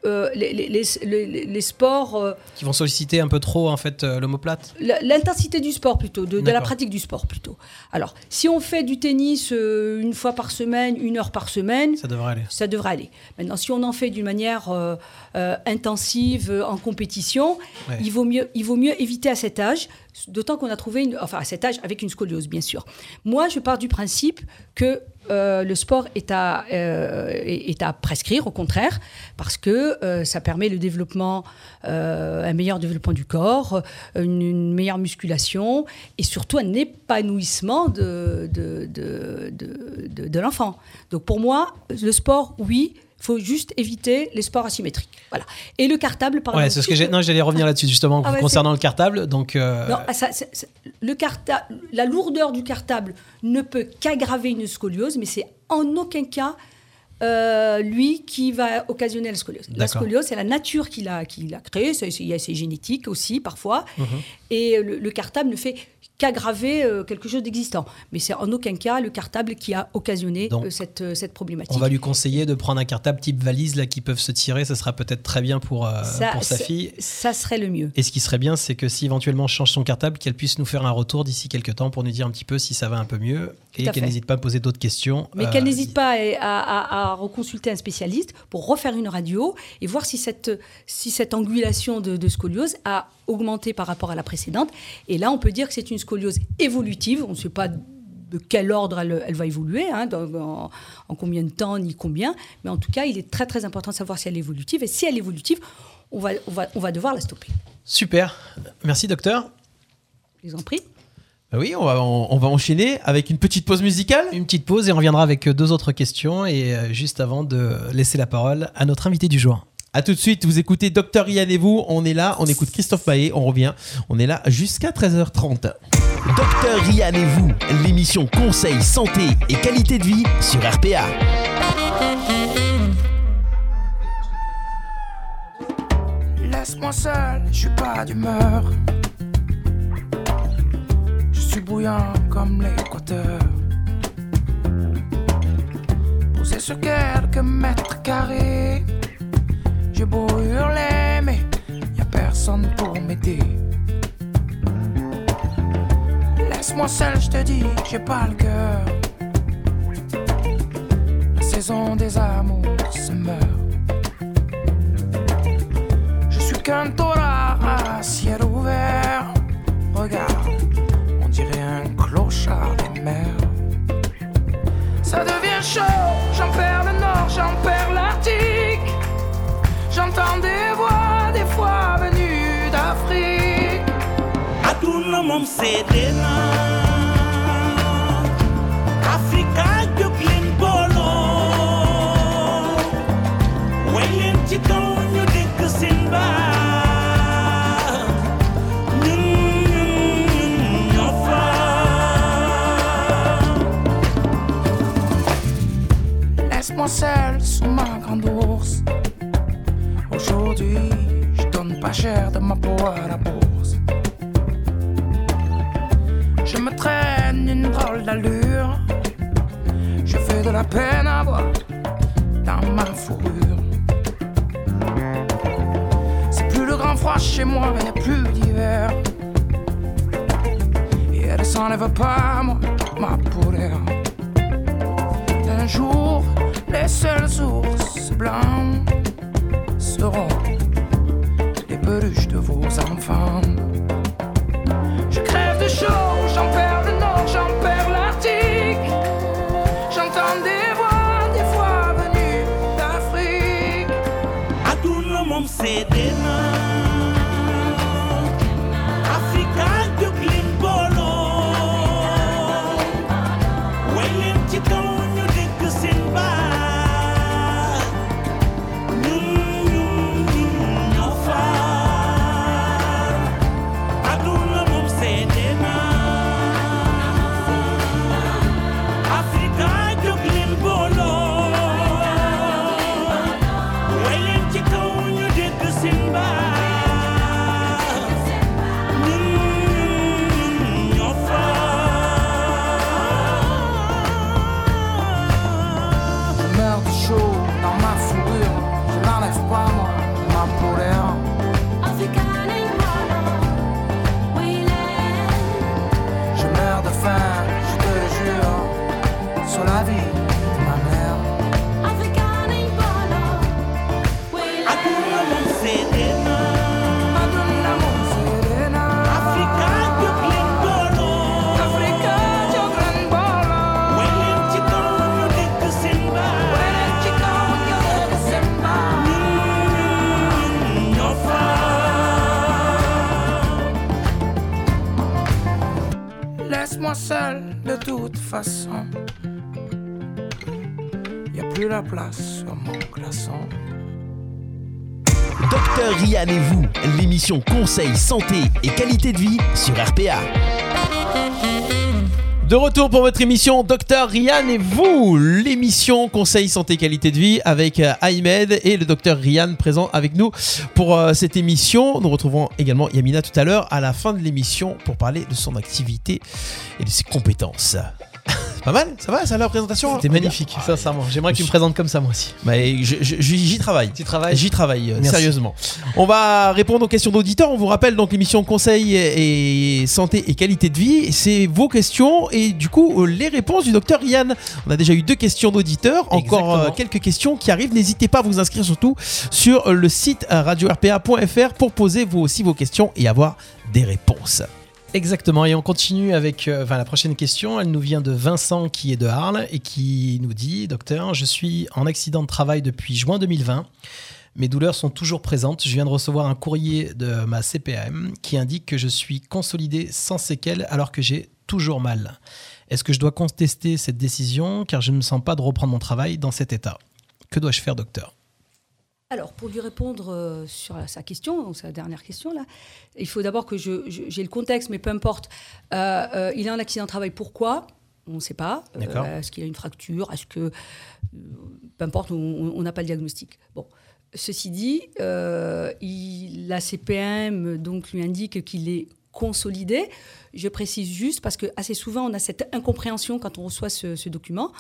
euh, les, les- les- les- les sports. euh, Qui vont solliciter un peu trop en fait euh, l'omoplate la- L'intensité du sport plutôt, de, de la pratique du sport plutôt. Alors, si on fait du tennis une fois par semaine, une heure par semaine, Ça devrait aller. ça devrait aller. Maintenant, si on en fait d'une manière intensive en compétition, Ouais. il, vaut mieux, il vaut mieux éviter à cet âge, d'autant qu'on a trouvé, une, enfin à cet âge avec une scoliose, bien sûr. Moi, je pars du principe que euh, le sport est à, euh, est à prescrire, au contraire, parce que euh, ça permet le développement, un meilleur développement du corps, une, meilleure musculation et surtout un épanouissement de, de, de, de, l'enfant. Donc pour moi, le sport, oui, faut juste éviter les sports asymétriques. Voilà. Et le cartable, par Ouais, exemple, c'est ce que j'ai. Non, j'allais revenir là-dessus justement Ah ouais, concernant le cartable. Donc, euh, non, ah, ça, le carta- la lourdeur du cartable ne peut qu'aggraver une scoliose, mais c'est en aucun cas euh, lui qui va occasionner la scoliose. La scoliose, c'est la nature qui l'a qui l'a créée, c'est c'est- il y a- c'est génétique aussi parfois, Mhm. et le, le cartable ne fait qu'aggraver euh, quelque chose d'existant. Mais c'est en aucun cas le cartable qui a occasionné Donc, euh, cette, euh, cette problématique. on va lui conseiller de prendre un cartable type valise là qui peuvent se tirer. Ça sera peut-être très bien pour, Ça, pour sa fille. Ça serait le mieux. Et ce qui serait bien, c'est que si éventuellement change son cartable, qu'elle puisse nous faire un retour d'ici quelques temps pour nous dire un petit peu si ça va un peu mieux Tout et qu'elle n'hésite pas à poser d'autres questions. Mais qu'elle n'hésite pas à, à- à- à reconsulter un spécialiste pour refaire une radio et voir si cette, si cette angulation de, de scoliose a augmenté par rapport à la précédente. Et là, on peut dire que c'est une scoliose évolutive. On ne sait pas de quel ordre elle, elle va évoluer, hein, dans- en, en combien de temps, ni combien. Mais en tout cas, il est très très important de savoir si elle est évolutive. Et si elle est évolutive, on va, on va, on va devoir la stopper. Super. Merci docteur. Je vous en prie. Ah Oui, on va, on, on va enchaîner avec une petite pause musicale. Une petite pause et on reviendra avec deux autres questions et euh, juste avant de laisser la parole à notre invité du jour. A tout de suite, vous écoutez Docteur Yann et vous, on est là, on écoute Christophe Maé, on revient, on est là jusqu'à 13h30. Docteur Rian et vous, l'émission Conseil, Santé et Qualité de Vie sur RPA. Laisse-moi seul, je suis pas d'humeur. Je suis bouillant comme l'équateur. Posé sur quelques mètres carrés. J'ai beau hurler, mais y a personne pour m'aider. Laisse-moi seul, je te dis, j'ai pas le cœur. La saison des amours se meurt. Je suis qu'un taureau à ciel ouvert. Regarde, on dirait un clochard des mers. Ça devient chaud, j'en perds le nord, j'en perds l'Arctique. J'entends des voix, des fois venues d'Afrique. aduna moom seede na Afrika jóg leen booloo way leen ci kaw ñu seen ñoo Laisse-moi seul ma peau à la bourse. Je me traîne une drôle d'allure. Je fais de la peine à voir dans ma fourrure. C'est plus le grand froid chez moi, n'y a plus d'hiver. Et elle s'enlève pas, moi, ma pourrière. Un jour, les seuls ours blancs Conseil, Santé et Qualité de Vie sur RPA. De retour pour votre émission Docteur Rian et vous, l'émission Conseil Santé Qualité de Vie avec euh, Ahmed et le Docteur Rian présent avec nous pour euh, cette émission. Nous retrouvons également Yamina tout à l'heure à la fin de l'émission pour parler de son activité et de ses compétences. Pas mal, ça va, ça la présentation C'était dire magnifique, sincèrement. J'aimerais que tu me présentes comme ça, moi aussi. Bah, J'y travaille. Tu travailles J'y travaille, euh, sérieusement. On va répondre aux questions d'auditeurs. On vous rappelle donc l'émission Conseil et santé et qualité de vie. C'est vos questions et du coup euh, les réponses du docteur Yann. On a déjà eu deux questions d'auditeurs. Encore euh, quelques questions qui arrivent. N'hésitez pas à vous inscrire surtout sur le site radio-rpa.fr pour poser vous aussi vos questions et avoir des réponses. Exactement, et on continue avec euh, la prochaine question. Elle nous vient de Vincent qui est de Arles et qui nous dit Docteur, je suis en accident de travail depuis juin 2020. Mes douleurs sont toujours présentes. Je viens de recevoir un courrier de ma CPAM qui indique que je suis consolidé sans séquelles alors que j'ai toujours mal. Est-ce que je dois contester cette décision car je ne me sens pas de reprendre mon travail dans cet état? Que dois-je faire, docteur? Alors, pour lui répondre euh, sur sa question, sa dernière question, là, il faut d'abord que je- je- j'ai le contexte, mais peu importe. Euh, euh, il a un accident de travail, pourquoi? On ne sait pas. Euh. Est-ce qu'il a une fracture? Est-ce que. peu importe, on- n'a pas le diagnostic. Bon. Ceci dit, il- la CPM donc, lui indique qu'il est consolidé. Je précise juste parce que assez souvent on a cette incompréhension quand on reçoit ce, ce document.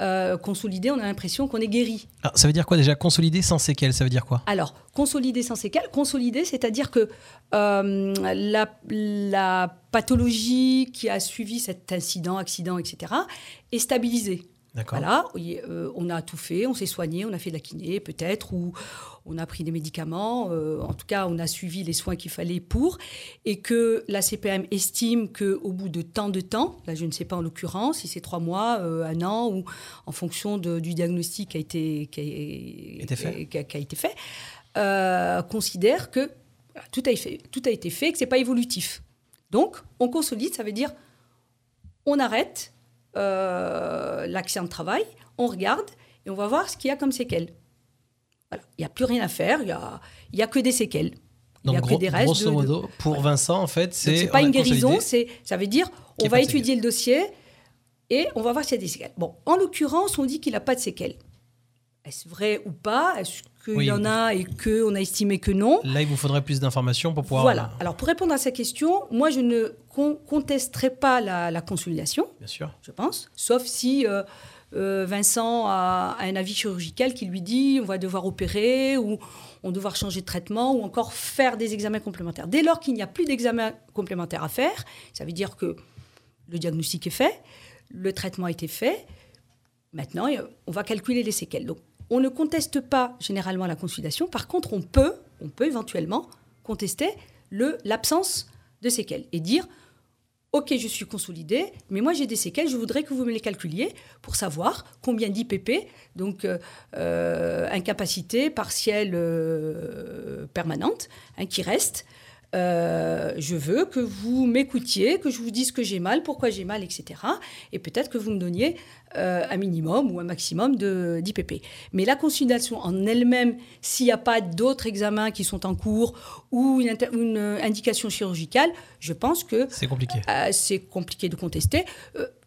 Euh, consolidé, on a l'impression qu'on est guéri. Alors, Ça veut dire quoi déjà Consolider sans séquelles, ça veut dire quoi? Alors, consolider sans séquelles, consolider, c'est-à-dire que euh, la, la pathologie qui a suivi cet incident, accident, etc., est stabilisée. Voilà, euh, on a tout fait, on s'est soigné, on a fait de la kiné peut-être, ou on a pris des médicaments, euh, en tout cas on a suivi les soins qu'il fallait pour, et que la CPM estime qu'au bout de tant de temps, là je ne sais pas en l'occurrence, si c'est trois mois, euh, un an, ou en fonction de- du diagnostic qui a été, qui a, Été fait. qui a- qui a été fait, considère que voilà, tout, a été, tout a été fait, que ce n'est pas évolutif. Donc on consolide, ça veut dire on arrête euh, l'accident de travail, on regarde et on va voir ce qu'il y a comme séquelles. Voilà. Il n'y a plus rien à faire, il n'y a, il y a que des séquelles. il Donc, a gros- que des restes. grosso de- de- modo, pour Vincent, en fait, c'est. c'est pas une guérison, c'est, ça veut dire on va étudier le dossier et on va voir s'il y a des séquelles. Bon, en l'occurrence, on dit qu'il n'a pas de séquelles. Est-ce vrai ou pas? Est-ce qu'il Oui. y en a et qu'on a estimé que non? Là, il vous faudrait plus d'informations pour pouvoir. Voilà. Alors, pour répondre à cette question, moi, je ne con- contesterai pas la, la consolidation, Bien sûr. je pense, sauf si euh, euh, Vincent a, a un avis chirurgical qui lui dit on va devoir opérer ou on va devoir changer de traitement ou encore faire des examens complémentaires. Dès lors qu'il n'y a plus d'examens complémentaires à faire, ça veut dire que le diagnostic est fait, le traitement a été fait. Maintenant, on va calculer les séquelles. Donc, on ne conteste pas généralement la consolidation. Par contre, on peut, on peut éventuellement contester l'absence de séquelles et dire Ok, je suis consolidé, mais moi j'ai des séquelles, je voudrais que vous me les calculiez pour savoir combien d'IPP, donc euh, euh, incapacité partielle euh, permanente, hein, qui reste. Euh, je veux que vous m'écoutiez, que je vous dise que j'ai mal, pourquoi j'ai mal, etc. Et peut-être que vous me donniez euh, un minimum ou un maximum d'IPP. Mais la consultation en elle-même, s'il n'y a pas d'autres examens qui sont en cours ou une, euh, indication chirurgicale, je pense que C'est compliqué. euh, c'est compliqué de contester.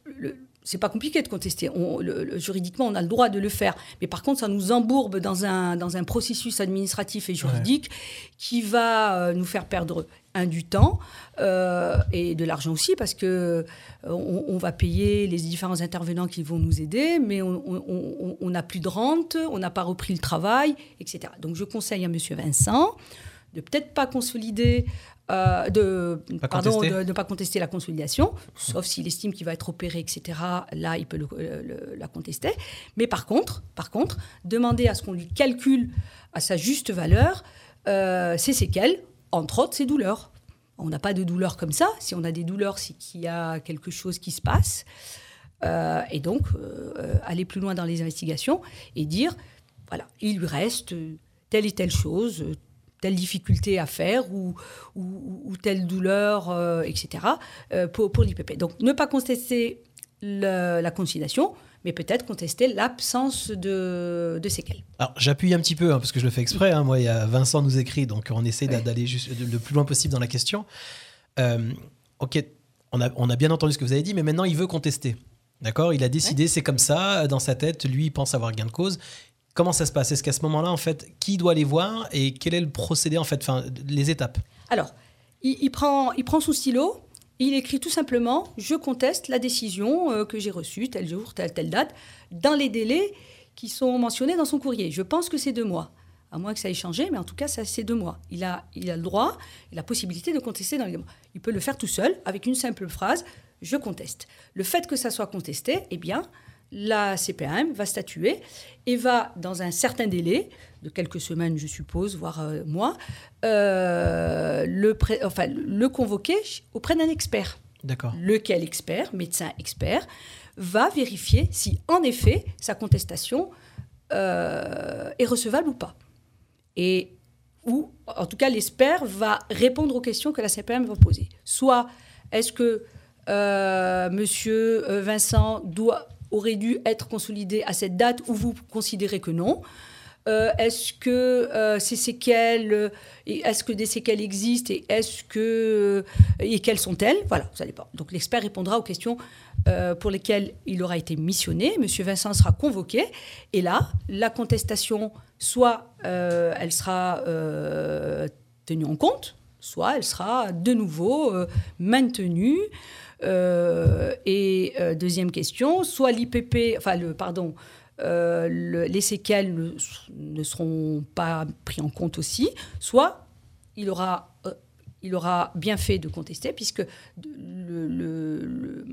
Le- c'est pas compliqué de contester. On- le- le- juridiquement, on a le droit de le faire. Mais par contre, ça nous embourbe dans un, dans un processus administratif et juridique qui va euh, nous faire perdre un du temps euh, et de l'argent aussi parce que euh, on, on va payer les différents intervenants qui vont nous aider, mais on n'a plus de rente, on n'a pas repris le travail, etc. Donc je conseille à Monsieur Vincent de peut-être pas consolider, euh, de Pas pardon, de ne pas contester la consolidation, sauf s'il estime qu'il va être opéré, etc. Là, il peut le- le- la contester. Mais par contre, par contre, demander à ce qu'on lui calcule à sa juste valeur euh, ses séquelles, entre autres ses douleurs. On n'a pas de douleurs comme ça. Si on a des douleurs, c'est qu'il y a quelque chose qui se passe. Euh, et donc, euh, aller plus loin dans les investigations et dire, voilà, il lui reste telle et telle chose, telle difficulté à faire ou, ou, ou telle douleur, euh, etc., euh, pour, pour l'IPP. Donc, ne pas contester le- la conciliation, mais peut-être contester l'absence de, de séquelles. Alors, j'appuie un petit peu, hein, parce que je le fais exprès. hein. Moi, il y a Vincent nous écrit, donc on essaie d'a- d'aller le plus loin possible dans la question. Euh, ok, on a, on a bien entendu ce que vous avez dit, mais maintenant, il veut contester. D'accord? Il a décidé, c'est comme ça, dans sa tête, lui, il pense avoir gain de cause. Comment ça se passe? Est-ce qu'à ce moment-là, en fait, qui doit les voir et quel est le procédé, en fait, enfin, les étapes? Alors, il, prend, il prend son stylo, il écrit tout simplement Je conteste la décision euh, que j'ai reçue, tel jour, telle, date, dans les délais qui sont mentionnés dans son courrier. Je pense que c'est deux mois. À moins que ça ait changé, mais en tout cas, ça, c'est deux mois. Il a, il a le droit la possibilité de contester dans les mois. Il peut le faire tout seul, avec une simple phrase Je conteste. Le fait que ça soit contesté, eh bien, la CPAM va statuer et va, dans un certain délai, de quelques semaines, je suppose, voire euh, mois, euh, le, pré- enfin, le convoquer auprès d'un expert. D'accord. Lequel expert, médecin expert, va vérifier si, en effet, sa contestation euh, est recevable ou pas. Et ou, en tout cas, l'expert va répondre aux questions que la CPM va poser. Soit, est-ce que euh, Monsieur Vincent doit, aurait dû être consolidé à cette date ou vous considérez que non Euh, Est-ce que euh, ces séquelles, euh, est-ce que des séquelles existent et est-ce que euh, et quelles sont-elles? Voilà, ça dépend. Donc l'expert répondra aux questions pour lesquelles il aura été missionné. Monsieur Vincent sera convoqué et là, la contestation, soit elle sera tenue en compte, soit elle sera de nouveau euh, maintenue. Euh, et euh, deuxième question, soit l'IPP, enfin le pardon, euh, le- les séquelles ne, ne seront pas pris en compte aussi, soit il aura, euh, il aura bien fait de contester puisque le- le- le-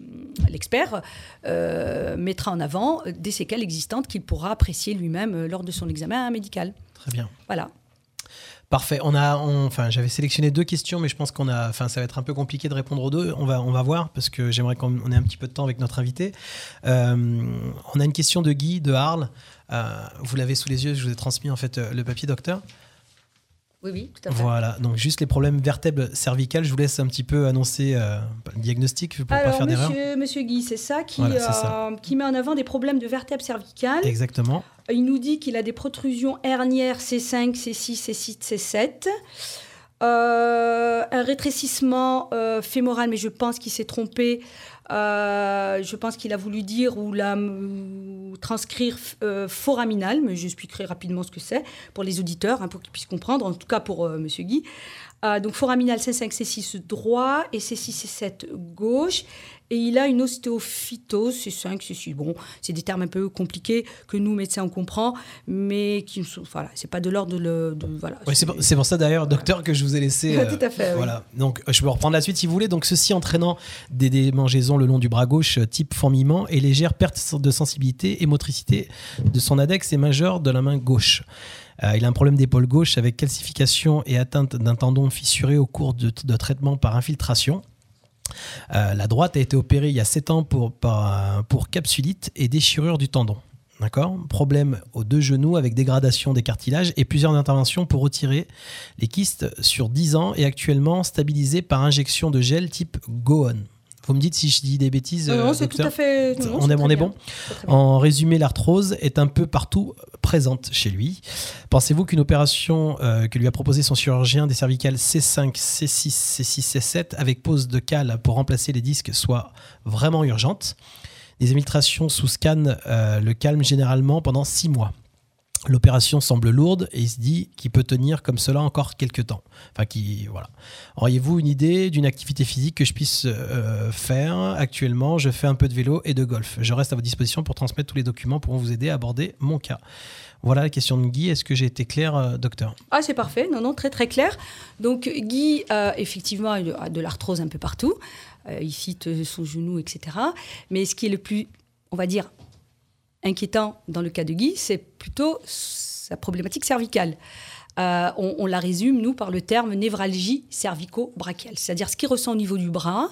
l'expert euh, mettra en avant des séquelles existantes qu'il pourra apprécier lui-même lors de son examen médical. Très bien. Voilà. Parfait. On a, enfin, j'avais sélectionné deux questions, mais je pense qu'on a, enfin, ça va être un peu compliqué de répondre aux deux. On va, on va voir parce que j'aimerais qu'on on ait un petit peu de temps avec notre invité. Euh, on a une question de Guy de Arles. Euh, vous l'avez sous les yeux. Je vous ai transmis en fait euh, le papier, docteur. Oui, oui, tout à fait. Voilà. Donc juste les problèmes vertèbres cervicales. Je vous laisse un petit peu annoncer euh, le diagnostic pour pas Alors, faire d'erreur. monsieur, monsieur Guy, c'est ça, qui, Voilà, c'est ça. euh, qui met en avant des problèmes de vertèbres cervicales. Exactement. Il nous dit qu'il a des protrusions hernières C5, C6, C6, C7. Euh, un rétrécissement euh, fémoral, mais je pense qu'il s'est trompé. Euh, je pense qu'il a voulu dire ou, la, ou transcrire euh, foraminal, mais j'expliquerai rapidement ce que c'est pour les auditeurs, hein, pour qu'ils puissent comprendre, en tout cas pour euh, Monsieur Guy. Euh, donc foraminal C5, C6 droit et C6, C7 gauche. Et il a une ostéophytose, C5, C6. Bon, c'est des termes un peu compliqués que nous, médecins, on comprend, mais qui ne sont. Voilà, c'est pas de l'ordre de. le- de- voilà, Ouais, c'est pour, ça d'ailleurs, docteur, que je vous ai laissé. euh, *laughs* Tout à fait, oui. Voilà. Donc, euh, je peux reprendre la suite si vous voulez. Donc, ceci entraînant des démangeaisons le long du bras gauche, euh, type fourmillement, et légère perte de sensibilité et motricité de son index et majeur de la main gauche. Euh, il a un problème d'épaule gauche avec calcification et atteinte d'un tendon fissuré au cours de, traitement par infiltration. Euh, la droite a été opérée il y a 7 ans pour, capsulite et déchirure du tendon. Problème aux deux genoux avec dégradation des cartilages et plusieurs interventions pour retirer les kystes sur 10 ans et actuellement stabilisé par injection de gel type Goon. Vous me dites si je dis des bêtises. Non, non, c'est tout docteur à fait. non, on est, on bon. En résumé, l'arthrose est un peu partout présente chez lui. Pensez-vous qu'une opération euh, que lui a proposée son chirurgien des cervicales C5, C6, C6, C7 avec pose de cale pour remplacer les disques soit vraiment urgente? Les infiltrations sous scan euh, le calment généralement pendant 6 mois. L'opération semble lourde et il se dit qu'il peut tenir comme cela encore quelques temps. Enfin, qui, voilà. Auriez-vous une idée d'une activité physique que je puisse euh, faire Actuellement, je fais un peu de vélo et de golf. Je reste à votre disposition pour transmettre tous les documents pour vous aider à aborder mon cas. Voilà la question de Guy. Est-ce que j'ai été clair, euh, docteur? Ah, c'est parfait. Non, non, très très clair. Donc Guy, euh, effectivement, a de, l'arthrose un peu partout. Euh, il cite son genou, etc. Mais ce qui est le plus, on va dire, inquiétant dans le cas de Guy, c'est plutôt sa problématique cervicale. Euh, on, la résume, nous, par le terme névralgie cervico-brachiale. C'est-à-dire ce qu'il ressent au niveau du bras,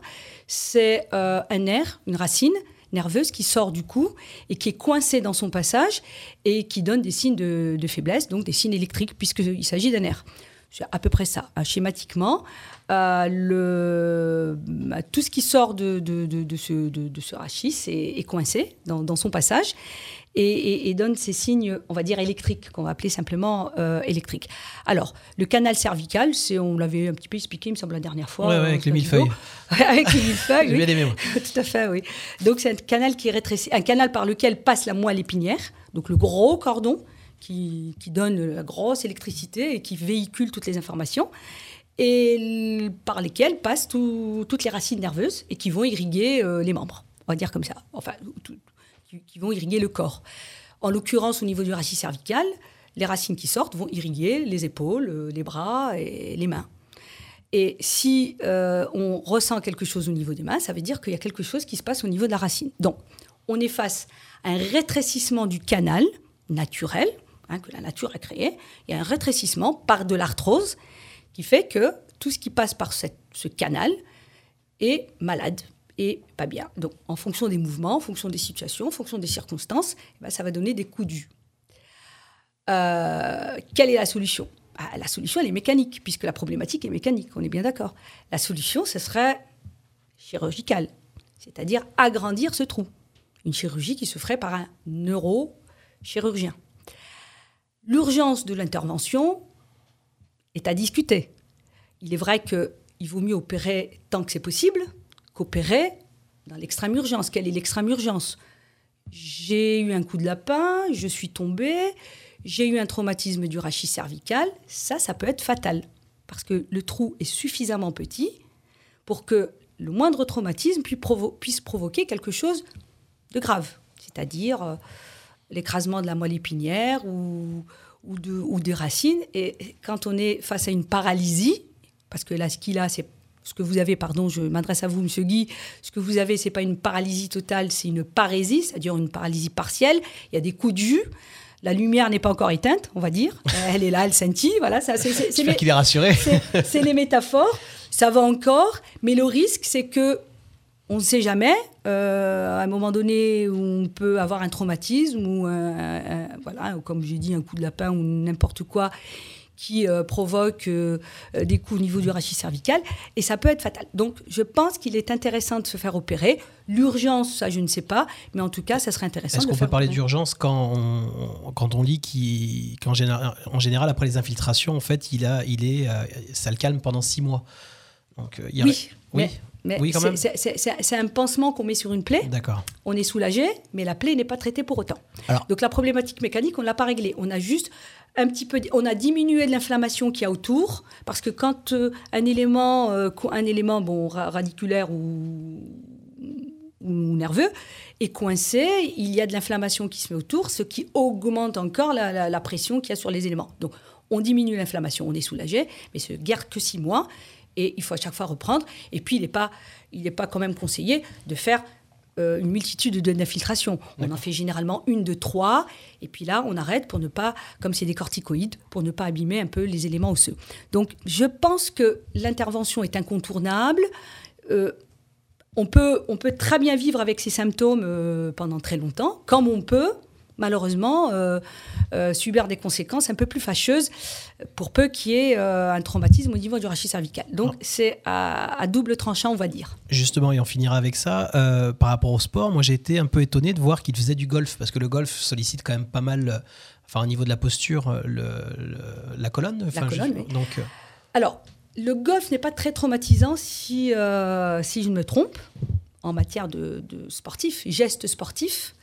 c'est euh, un nerf, une racine nerveuse qui sort du cou et qui est coincée dans son passage et qui donne des signes de, de faiblesse, donc des signes électriques, puisqu'il s'agit d'un nerf. C'est à peu près ça. hein. Schématiquement, euh, le, bah, tout ce qui sort de, de, de- de ce, de, de ce rachis est, est coincé dans, dans son passage et, et- et donne ces signes, on va dire, électriques, qu'on va appeler simplement euh, électriques. Alors, le canal cervical, c'est, on l'avait un petit peu expliqué, il me semble, la dernière fois. Ouais, ouais, euh, *laughs* avec les vidéo. millefeuilles. *laughs* avec les millefeuilles, bien aimé, moi. *laughs* Tout à fait, oui. Donc c'est un canal qui est rétréci, un canal par lequel passe la moelle épinière, donc le gros cordon qui, qui donne la grosse électricité et qui véhicule toutes les informations, et par lesquelles passent tout- toutes les racines nerveuses et qui vont irriguer euh, les membres, on va dire comme ça, enfin, qui, vont irriguer le corps. En l'occurrence, au niveau du rachis cervical, les racines qui sortent vont irriguer les épaules, euh, les bras et les mains. Et si euh, on ressent quelque chose au niveau des mains, ça veut dire qu'il y a quelque chose qui se passe au niveau de la racine. Donc, on est face à un rétrécissement du canal naturel hein, que la nature a créé. Il y a un rétrécissement par de l'arthrose qui fait que tout ce qui passe par ce canal est malade et pas bien. Donc, en fonction des mouvements, en fonction des situations, en fonction des circonstances, eh ben, ça va donner des coups dus. Euh, quelle est la solution? Ah, La solution, elle est mécanique, puisque la problématique est mécanique, on est bien d'accord. La solution, ce serait chirurgicale. c'est-à-dire agrandir ce trou. Une chirurgie qui se ferait par un neurochirurgien. L'urgence de l'intervention est à discuter. Il est vrai qu'il vaut mieux opérer tant que c'est possible qu'opérer dans l'extrême urgence. Quelle est l'extrême urgence? J'ai eu un coup de lapin, je suis tombée, j'ai eu un traumatisme du rachis cervical. Ça, ça peut être fatal parce que le trou est suffisamment petit pour que le moindre traumatisme puisse provoquer quelque chose de grave, c'est-à-dire euh, l'écrasement de la moelle épinière ou, ou, de- ou des racines. Et quand on est face à une paralysie, parce que là, ce qu'il a, c'est ce que vous avez, pardon, je m'adresse à vous, Monsieur Guy, ce que vous avez, c'est pas une paralysie totale, c'est une parésie, c'est-à-dire une paralysie partielle. Il y a des coups de jus. La lumière n'est pas encore éteinte, on va dire. *laughs* Elle est là, elle scintille. Voilà, ça, c'est, c'est- qu'il est rassuré. c'est les métaphores. Ça va encore, mais le risque, c'est que on ne sait jamais. euh, à un moment donné, où on peut avoir un traumatisme ou un- un- un- voilà, comme j'ai dit, un coup de lapin ou n'importe quoi qui euh, provoque euh, des coups au niveau du rachis cervical, et ça peut être fatal. Donc, je pense qu'il est intéressant de se faire opérer. L'urgence, ça, je ne sais pas, mais en tout cas, ça serait intéressant. Est-ce qu'on peut parler d'urgence quand on, quand on lit qu'en général, en général, après les infiltrations, en fait, il, a, il est, ça le calme pendant six mois Donc, il y a- Oui, oui, mais, mais oui, c'est- un pansement qu'on met sur une plaie. D'accord. On est soulagé, mais la plaie n'est pas traitée pour autant. Alors- Donc la problématique mécanique, on ne l'a pas réglée. On a juste un petit peu, on a diminué l'inflammation qu'il y a autour, parce que quand euh, un élément, euh, un élément bon ra- radiculaire ou, ou nerveux est coincé, il y a de l'inflammation qui se met autour, ce qui augmente encore la, la- la pression qu'il y a sur les éléments. Donc on diminue l'inflammation, on est soulagé, mais ce garde que six mois, et il faut à chaque fois reprendre. Et puis il n'est pas, il pas quand même conseillé de faire euh, une multitude de- d'infiltrations. On en fait généralement une de trois, et puis là, on arrête pour ne pas, comme c'est des corticoïdes, pour ne pas abîmer un peu les éléments osseux. Donc, je pense que l'intervention est incontournable. Euh, on, peut, on peut très bien vivre avec ces symptômes euh, pendant très longtemps, comme on peut, malheureusement, euh, euh, subir des conséquences un peu plus fâcheuses, pour peu qu'il y ait euh, un traumatisme au niveau du rachis cervical. Donc, c'est à, à double tranchant, on va dire. Justement, et on finira avec ça. par rapport au sport, moi j'ai été un peu étonné de voir qu'il faisait du golf, parce que le golf sollicite quand même pas mal, enfin au niveau de la posture, le, le- la colonne. enfin, je- colonne, oui. Donc, euh, Alors, le golf n'est pas très traumatisant si, euh, si je ne me trompe en matière de, de sportif, gestes sportifs.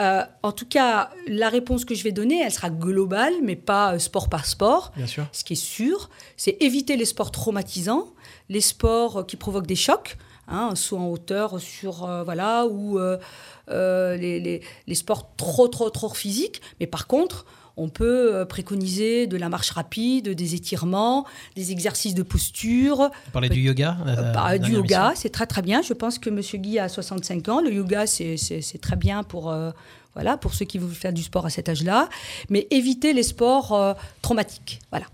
Euh, en tout cas, la réponse que je vais donner, elle sera globale, mais pas euh, sport par sport. Bien sûr. Ce qui est sûr, c'est éviter les sports traumatisants, les sports euh, qui provoquent des chocs, hein, un saut en hauteur sur euh, voilà, ou euh, les, les- les sports trop trop trop physiques. Mais par contre, on peut euh, préconiser de la marche rapide, des étirements, des exercices de posture. on parlait du yoga la Bah, du yoga, c'est très très bien. Je pense que Monsieur Guy a 65 ans. Le yoga, c'est- très bien pour, euh, voilà, pour ceux qui veulent faire du sport à cet âge-là. Mais éviter les sports euh, traumatiques. Voilà.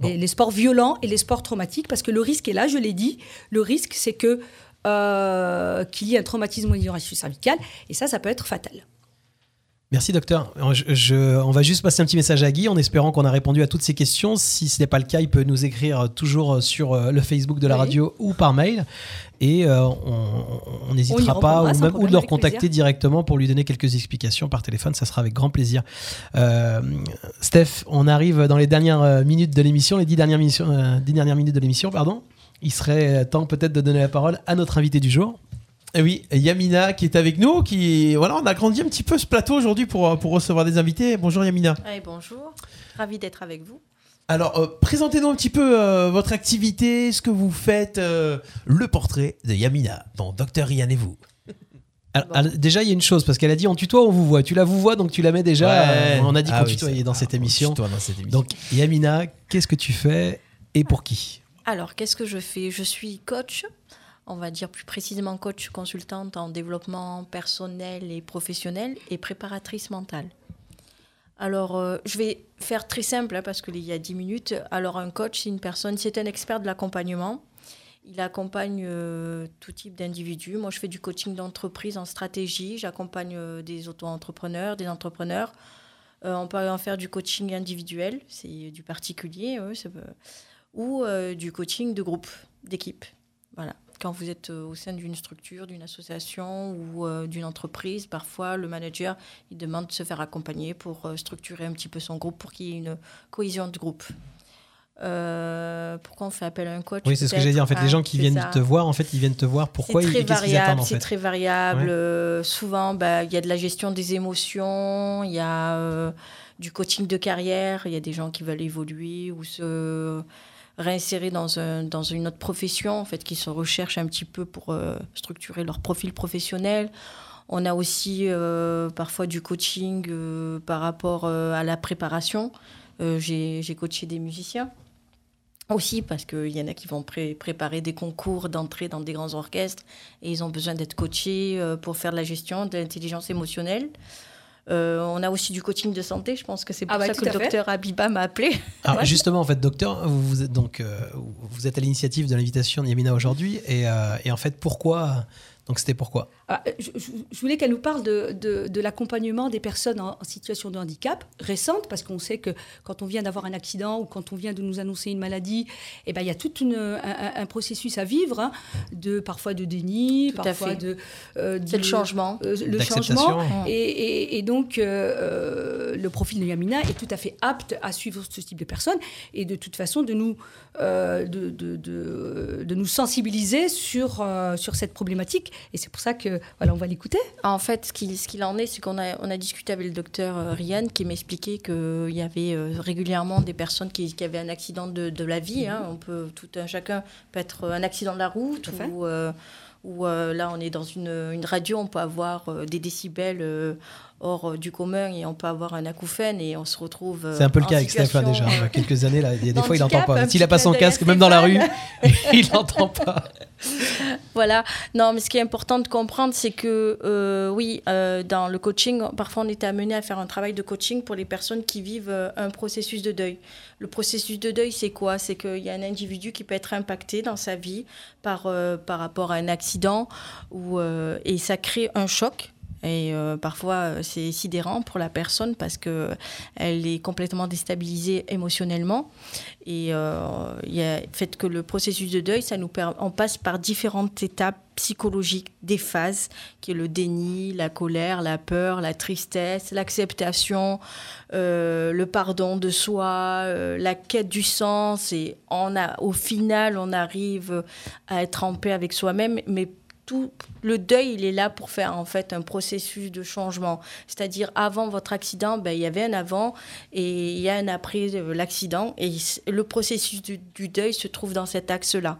Les sports violents et les sports traumatiques, parce que le risque est là, je l'ai dit. Le risque, c'est que euh, qu'il y ait un traumatisme au niveau cervical. Et ça, ça peut être fatal. Merci docteur. Je- je- on va juste passer un petit message à Guy en espérant qu'on a répondu à toutes ces questions. Si ce n'est pas le cas, il peut nous écrire toujours sur euh, le Facebook de la Oui. radio ou par mail. Et euh, on- n'hésitera pas ou, même, ou de le avec recontacter plaisir. directement pour lui donner quelques explications par téléphone. Ça sera avec grand plaisir. Euh, Steph, on arrive dans les dernières minutes de l'émission, les dix dernières, euh, dix dernières minutes de l'émission. pardon. Il serait temps peut-être de donner la parole à notre invité du jour. Et oui, Yamina qui est avec nous, qui voilà, on a grandi un petit peu ce plateau aujourd'hui pour, pour recevoir des invités. Bonjour Yamina. Bonjour, ravi d'être avec vous. Alors, euh, présentez-nous un petit peu euh, votre activité, ce que vous faites, euh, le portrait de Yamina dans Docteur Yann et vous. *laughs* Alors, alors, déjà, il y a une chose, parce qu'elle a dit on tutoie, on vous voit. Tu la vous vois, donc tu la mets déjà. Ouais. euh, on a dit Ah qu'on oui, tutoyait dans ah, cette on émission. tutoie dans cette émission. Donc, Yamina, qu'est-ce que tu fais et pour qui? Alors, qu'est-ce que je fais? Je suis coach, on va dire plus précisément coach consultante en développement personnel et professionnel et préparatrice mentale. Alors, euh, je vais faire très simple hein, parce qu'il y a 10 minutes. Alors, un coach, c'est une personne, c'est un expert de l'accompagnement. Il accompagne euh, tout type d'individus. Moi, je fais du coaching d'entreprise en stratégie. J'accompagne euh, des auto-entrepreneurs, des entrepreneurs. On peut en faire du coaching individuel, c'est du particulier, peut- ou du coaching de groupe, d'équipe. Voilà. Quand vous êtes euh, au sein d'une structure, d'une association ou euh, d'une entreprise, parfois le manager il demande de se faire accompagner pour euh, structurer un petit peu son groupe, pour qu'il y ait une cohésion de groupe. Euh, pourquoi on fait appel à un coach Oui, c'est ce que j'ai dit. En fait, les Ah, gens qui viennent ça. te voir, en fait, ils viennent te voir pourquoi ils variable, attendent en c'est très variable. Ouais. Euh, souvent, bah, il y a de la gestion des émotions, il y a euh, du coaching de carrière, il y a des gens qui veulent évoluer ou se réinsérer dans, un, dans une autre profession, en fait, qui se recherchent un petit peu pour euh, structurer leur profil professionnel. On a aussi euh, parfois du coaching euh, par rapport à la préparation. J'ai coaché des musiciens aussi parce qu'il y en a qui vont pré- préparer des concours d'entrée dans des grands orchestres et ils ont besoin d'être coachés pour faire de la gestion, de l'intelligence émotionnelle. Euh, on a aussi du coaching de santé, je pense que c'est pour Ah bah, ça que le à fait. docteur Abiba m'a appelé. Alors *laughs* Ouais. justement, en fait, docteur, vous, vous êtes donc euh, vous êtes à l'initiative de l'invitation de Yamina aujourd'hui, et, euh, et en fait, pourquoi Donc c'était pourquoi? Ah, je, je- voulais qu'elle nous parle de, de- de l'accompagnement des personnes en, en situation de handicap récente, parce qu'on sait que quand on vient d'avoir un accident ou quand on vient de nous annoncer une maladie, eh ben, il y a tout un, processus à vivre, hein, de, parfois de déni, Tout parfois de... euh, C'est le changement. euh, le changement. Et, et- et donc, euh, euh, le profil de Yamina est tout à fait apte à suivre ce type de personnes et de toute façon de nous, euh, de, de- de- de nous sensibiliser sur, euh, sur cette problématique. Et c'est pour ça que, voilà, on va l'écouter. En fait, ce qu'il ce en est, c'est qu'on a, on a discuté avec le docteur euh, Ryan qui m'expliquait qu'il y avait euh, régulièrement des personnes qui, qui avaient un accident de, de la vie. hein. On peut, tout un chacun peut être un accident de la route ou, euh, ou, euh, là on est dans une, une radio, on peut avoir euh, des décibels euh, hors euh, du commun et on peut avoir un acouphène et on se retrouve. euh, C'est un peu le cas avec situation, déjà. Il y a quelques années là, il y a des fois il n'entend pas. S'il a petit pas son casque, même dans la rue, Stéphane. *laughs* il n'entend pas. *laughs* Voilà. Non, mais ce qui est important de comprendre, c'est que euh, oui, euh, dans le coaching, parfois on est amené à faire un travail de coaching pour les personnes qui vivent euh, un processus de deuil. Le processus de deuil, c'est quoi? C'est qu'il y a un individu qui peut être impacté dans sa vie par, par rapport à un accident ou, et ça crée un choc. Et euh, parfois, euh, c'est sidérant pour la personne parce que elle est complètement déstabilisée émotionnellement. Et euh, le fait que le processus de deuil, ça nous on passe par différentes étapes psychologiques, des phases, qui est le déni, la colère, la peur, la tristesse, l'acceptation, euh, le pardon de soi, euh, la quête du sens. Et au final, on arrive à être en paix avec soi-même, mais le deuil, il est là pour faire en fait un processus de changement. C'est-à-dire avant votre accident, ben, il y avait un avant et il y a un après euh, l'accident et le processus du, du deuil se trouve dans cet axe-là.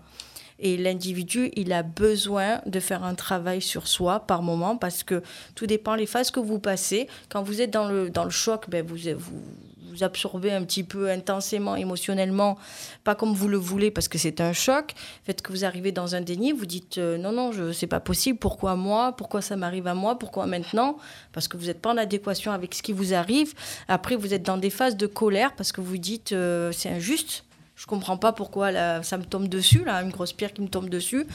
Et l'individu, il a besoin de faire un travail sur soi par moment parce que tout dépend les phases que vous passez. Quand vous êtes dans le, dans le choc, ben vous, vous, vous absorbez un petit peu intensément, émotionnellement, pas comme vous le voulez parce que c'est un choc. Faites que vous arrivez dans un déni, vous dites euh, non, non, je, c'est pas possible. Pourquoi moi? Pourquoi ça m'arrive à moi? Pourquoi maintenant? Parce que vous n'êtes pas en adéquation avec ce qui vous arrive. Après, vous êtes dans des phases de colère parce que vous dites euh, c'est injuste. Je comprends pas pourquoi là, ça me tombe dessus, là, une grosse pierre qui me tombe dessus.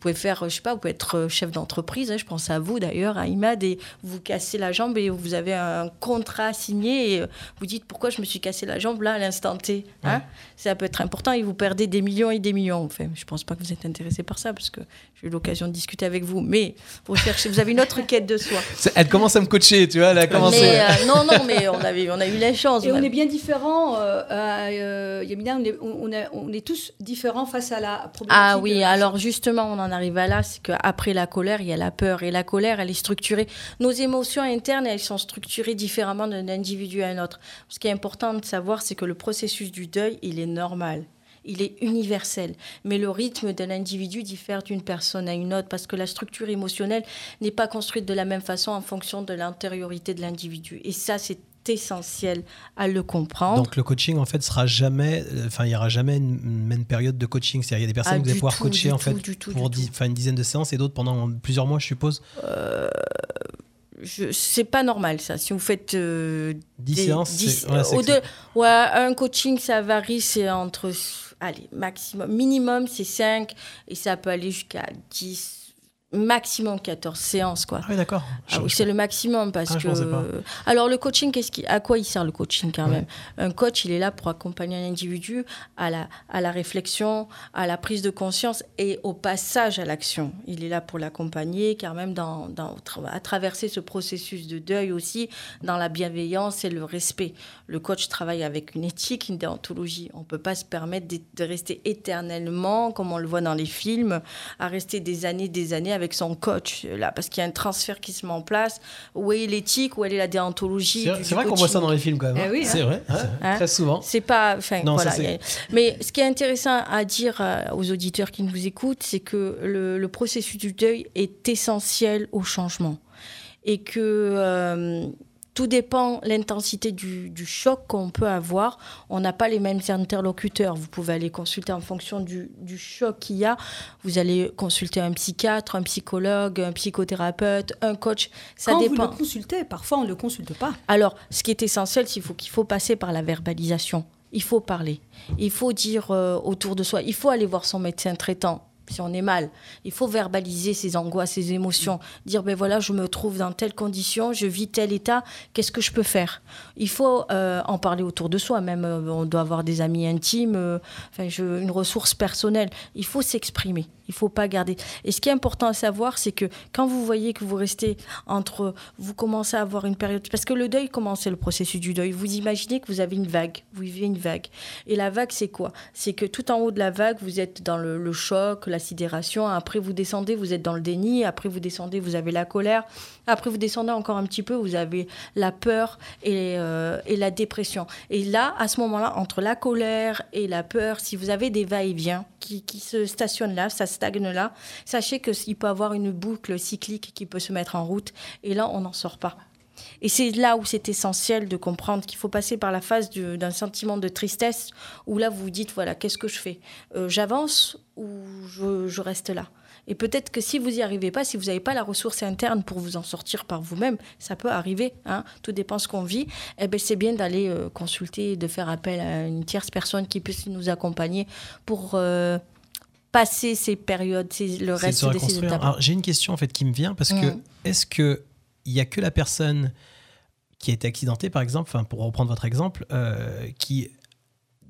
Vous pouvez faire, je sais pas, vous pouvez être chef d'entreprise. hein, je pense à vous d'ailleurs, à Imad, et vous cassez la jambe et vous avez un contrat signé et vous dites pourquoi je me suis cassé la jambe là à l'instant T. Hein Ça peut être important et vous perdez des millions et des millions. Enfin, je pense pas que vous êtes intéressé par ça parce que j'ai eu l'occasion de discuter avec vous. Mais vous cherchez, vous avez une autre quête de soi. *laughs* Elle commence à me coacher, tu vois, elle a commencé. Mais, euh, non, non, mais on, avait, on a eu la chance. Et on on a- est bien différents, euh, euh, Yamina, on est, on, est, on est tous différents face à la problématique. Ah oui, de- alors justement, on en arrive à là, c'est qu'après la colère, il y a la peur. Et la colère, elle est structurée. Nos émotions internes, elles sont structurées différemment d'un individu à un autre. Ce qui est important de savoir, c'est que le processus du deuil, il est normal. Il est universel. Mais le rythme d'un individu diffère d'une personne à une autre parce que la structure émotionnelle n'est pas construite de la même façon en fonction de l'intériorité de l'individu. Et ça, c'est essentiel à le comprendre. Donc le coaching en fait sera jamais, euh, enfin il y aura jamais une, une même période de coaching. C'est-à-dire il y a des personnes Ah, que vous allez pouvoir tout, coacher en tout, fait du tout, pour du une dizaine de séances et d'autres pendant plusieurs mois, je suppose. Euh, c'est pas normal ça. Si vous faites euh, 10 des- séances, dix- c'est- ouais, deux- ouais, un coaching ça varie, c'est entre allez maximum minimum c'est 5 et ça peut aller jusqu'à 10 maximum 14 séances quoi. Ah oui, d'accord. Ah c'est le maximum parce Ah, je que. Alors le coaching, qu'est-ce qui, à quoi il sert le coaching quand Ouais. même? Un coach, il est là pour accompagner un individu à la, à la réflexion, à la prise de conscience et au passage à l'action. Il est là pour l'accompagner, car même dans, dans, à traverser ce processus de deuil aussi, dans la bienveillance et le respect. Le coach travaille avec une éthique, une déontologie. On peut pas se permettre de, de rester éternellement, comme on le voit dans les films, à rester des années, des années avec son coach là, parce qu'il y a un transfert qui se met en place. Où est l'éthique, où est la déontologie C'est c'est vrai qu'on voit ça dans les films quand même. hein. Eh oui, c'est hein. vrai, hein, Hein très souvent. C'est pas. Non, voilà. c'est- a- Mais ce qui est intéressant à dire euh, aux auditeurs qui nous écoutent, c'est que le, le processus du deuil est essentiel au changement. Et que euh, tout dépend l'intensité du, du choc qu'on peut avoir. On n'a pas les mêmes interlocuteurs. Vous pouvez aller consulter en fonction du, du choc qu'il y a. Vous allez consulter un psychiatre, un psychologue, un psychothérapeute, un coach. Ça Quand dépend. vous le consultez, parfois on ne le consulte pas. Alors, ce qui est essentiel, c'est qu'il faut, qu'il faut passer par la verbalisation. Il faut parler. Il faut dire euh, autour de soi. Il faut aller voir son médecin traitant si on est mal. Il faut verbaliser ses angoisses, ses émotions. Dire, ben voilà, je me trouve dans telle condition, je vis tel état, qu'est-ce que je peux faire? Il faut euh, en parler autour de soi. Même, euh, on doit avoir des amis intimes, euh, une ressource personnelle. Il faut s'exprimer. Il faut pas garder. Et ce qui est important à savoir, c'est que quand vous voyez que vous restez entre, vous commencez à avoir une période, parce que le deuil, comment c'est le processus du deuil? Vous imaginez que vous avez une vague, vous vivez une vague. Et la vague, c'est quoi? C'est que tout en haut de la vague, vous êtes dans le, le choc, la sidération. Après, vous descendez, vous êtes dans le déni. Après, vous descendez, vous avez la colère. Après, vous descendez encore un petit peu, vous avez la peur et, euh, et la dépression. Et là, à ce moment-là, entre la colère et la peur, si vous avez des va-et-vient qui, qui se stationnent là, ça stagne là, sachez qu'il peut y avoir une boucle cyclique qui peut se mettre en route. Et là, on n'en sort pas. Et c'est là où c'est essentiel de comprendre qu'il faut passer par la phase du- d'un sentiment de tristesse, où là vous vous dites, voilà, qu'est-ce que je fais? Euh, J'avance ou je, je reste là? Et peut-être que si vous n'y arrivez pas, si vous n'avez pas la ressource interne pour vous en sortir par vous-même, ça peut arriver, hein, tout dépend ce qu'on vit, eh ben, c'est bien d'aller euh, consulter, de faire appel à une tierce personne qui puisse nous accompagner pour... euh, passer ces périodes, le reste de ces étapes. J'ai une question en fait qui me vient parce que est-ce que il y a que la personne qui a été accidentée, par exemple, pour reprendre votre exemple, euh, qui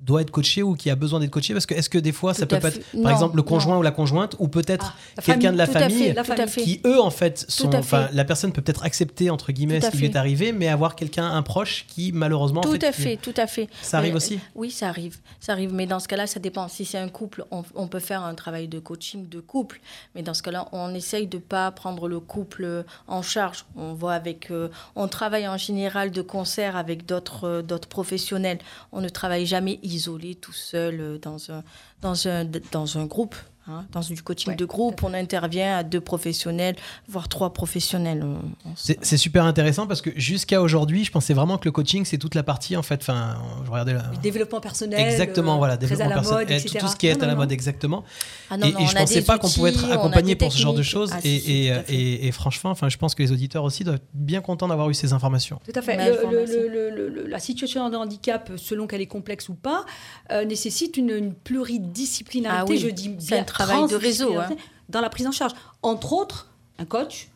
doit être coachée ou qui a besoin d'être coachée Parce que est-ce que des fois, ça Tout peut pas fait. être, par Non, exemple, le conjoint non. ou la conjointe, ou peut-être la quelqu'un de la famille, tout fait, la qui eux, en fait, sont. Tout Enfin, fait. la personne peut peut-être accepter entre guillemets Tout ce qui lui est fait. arrivé, mais avoir quelqu'un, un proche, qui malheureusement. en Tout à fait, tout à fait. Ça arrive Mais- aussi Oui, ça arrive. Ça arrive. Mais dans ce cas-là, ça dépend. Si c'est un couple, on, on peut faire un travail de coaching de couple. Mais dans ce cas-là, on essaye de pas prendre le couple en charge. On voit avec, euh, on travaille en général de concert avec d'autres euh, d'autres professionnels. On ne travaille jamais isolé, tout seul, euh, dans un, dans un, dans un groupe. Hein. Dans du coaching de groupe, on intervient à deux professionnels, voire trois professionnels. On- on C'est c'est super intéressant parce que jusqu'à aujourd'hui, je pensais vraiment que le coaching, c'est toute la partie, en fait. Enfin, je regardais la. Développement personnel. Exactement, euh, voilà, développement personnel, etc. tout, tout ce qui est Non, à la mode, non. exactement. Ah non, et, non, et je pensais pas qu'on pouvait être accompagné pour ce genre de choses. Ah, si, et, si, franchement, enfin, je pense que les auditeurs aussi doivent être bien contents d'avoir eu ces informations. Tout à fait. Mais Le- je vous le- remercie. le- le- le- la situation de handicap, selon qu'elle est complexe ou pas, euh, nécessite une, une pluridisciplinarité, Ah oui, je dis bien travail de réseau, hein. dans la prise en charge. Entre autres, un coach,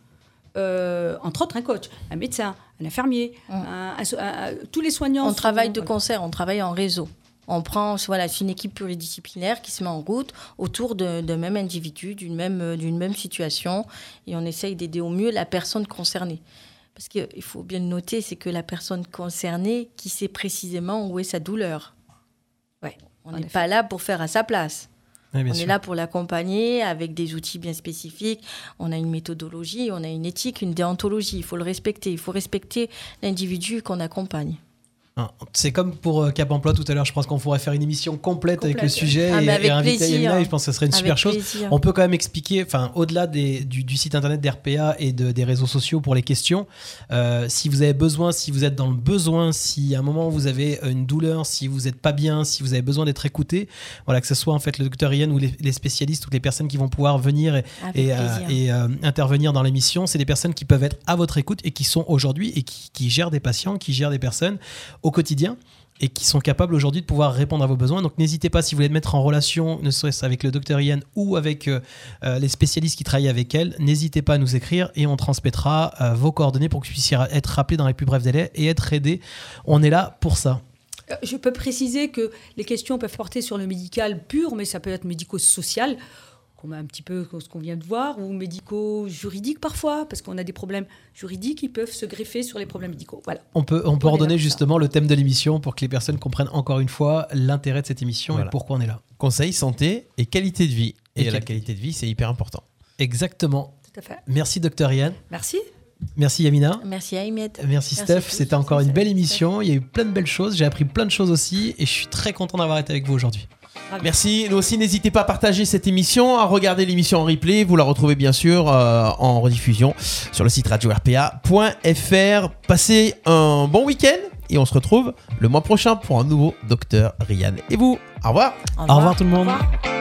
euh, entre autres un coach, un médecin, un infirmier, un un- un- tous les soignants. On sont- travaille de concert, on travaille en réseau. On prend, voilà, c'est une équipe pluridisciplinaire qui se met en route autour d'un même individu, d'une même, euh, d'une même situation, et on essaye d'aider au mieux la personne concernée. Parce qu'il faut bien le noter, c'est que la personne concernée qui sait précisément où est sa douleur. Ouais, on n'est pas là pour faire à sa place. On sûr. est là pour l'accompagner avec des outils bien spécifiques. On a une méthodologie, on a une éthique, une déontologie. Il faut le respecter. Il faut respecter l'individu qu'on accompagne. Hein, C'est comme pour euh, Cap Emploi tout à l'heure, je pense qu'on pourrait faire une émission complète avec le Complète. sujet Ah, et, avec et inviter plaisir. Yamina, et je pense que ce serait une super chose. plaisir. On peut quand même expliquer, enfin, au-delà du, du site internet d'RPA et de- des réseaux sociaux pour les questions, euh, si vous avez besoin, si vous êtes dans le besoin, si à un moment vous avez une douleur, si vous n'êtes pas bien, si vous avez besoin d'être écouté, voilà, que ce soit en fait le docteur Ian ou les, les spécialistes ou les personnes qui vont pouvoir venir et, euh, et, euh, intervenir dans l'émission, c'est des personnes qui peuvent être à votre écoute et qui sont aujourd'hui et qui, qui gèrent des patients, qui gèrent des personnes au quotidien et qui sont capables aujourd'hui de pouvoir répondre à vos besoins. Donc n'hésitez pas si vous voulez mettre en relation, ne serait-ce avec le docteur Ian ou avec euh, euh, les spécialistes qui travaillent avec elle, n'hésitez pas à nous écrire et on transmettra euh, vos coordonnées pour que vous puissiez être rappelé dans les plus brefs délais et être aidé. On est là pour ça. Je peux préciser que les questions peuvent porter sur le médical pur, mais ça peut être médico-social, qu'on a un petit peu ce qu'on vient de voir, ou médico-juridique parfois, parce qu'on a des problèmes juridiques qui peuvent se greffer sur les problèmes médicaux. Voilà. On peut, on peut ça. justement le thème de l'émission pour que les personnes comprennent encore une fois l'intérêt de cette émission Voilà. et pourquoi on est là. Conseil, santé et qualité de vie. Et, Et la qualité. de vie, c'est hyper important. Exactement. Tout à fait. Merci docteur Ian. Merci. Merci Yamina. Merci Ahmed. Merci Steph, c'était encore une belle émission. Il y a eu plein de belles choses. J'ai appris plein de choses aussi et je suis très content d'avoir été avec vous aujourd'hui. Merci. Nous aussi, n'hésitez pas à partager cette émission, à regarder l'émission en replay. Vous la retrouvez bien sûr euh, en rediffusion sur le site radio-rpa.fr. Passez un bon week-end et on se retrouve le mois prochain pour un nouveau Docteur Ryan. Et vous, au revoir. Au revoir tout le monde. Au revoir.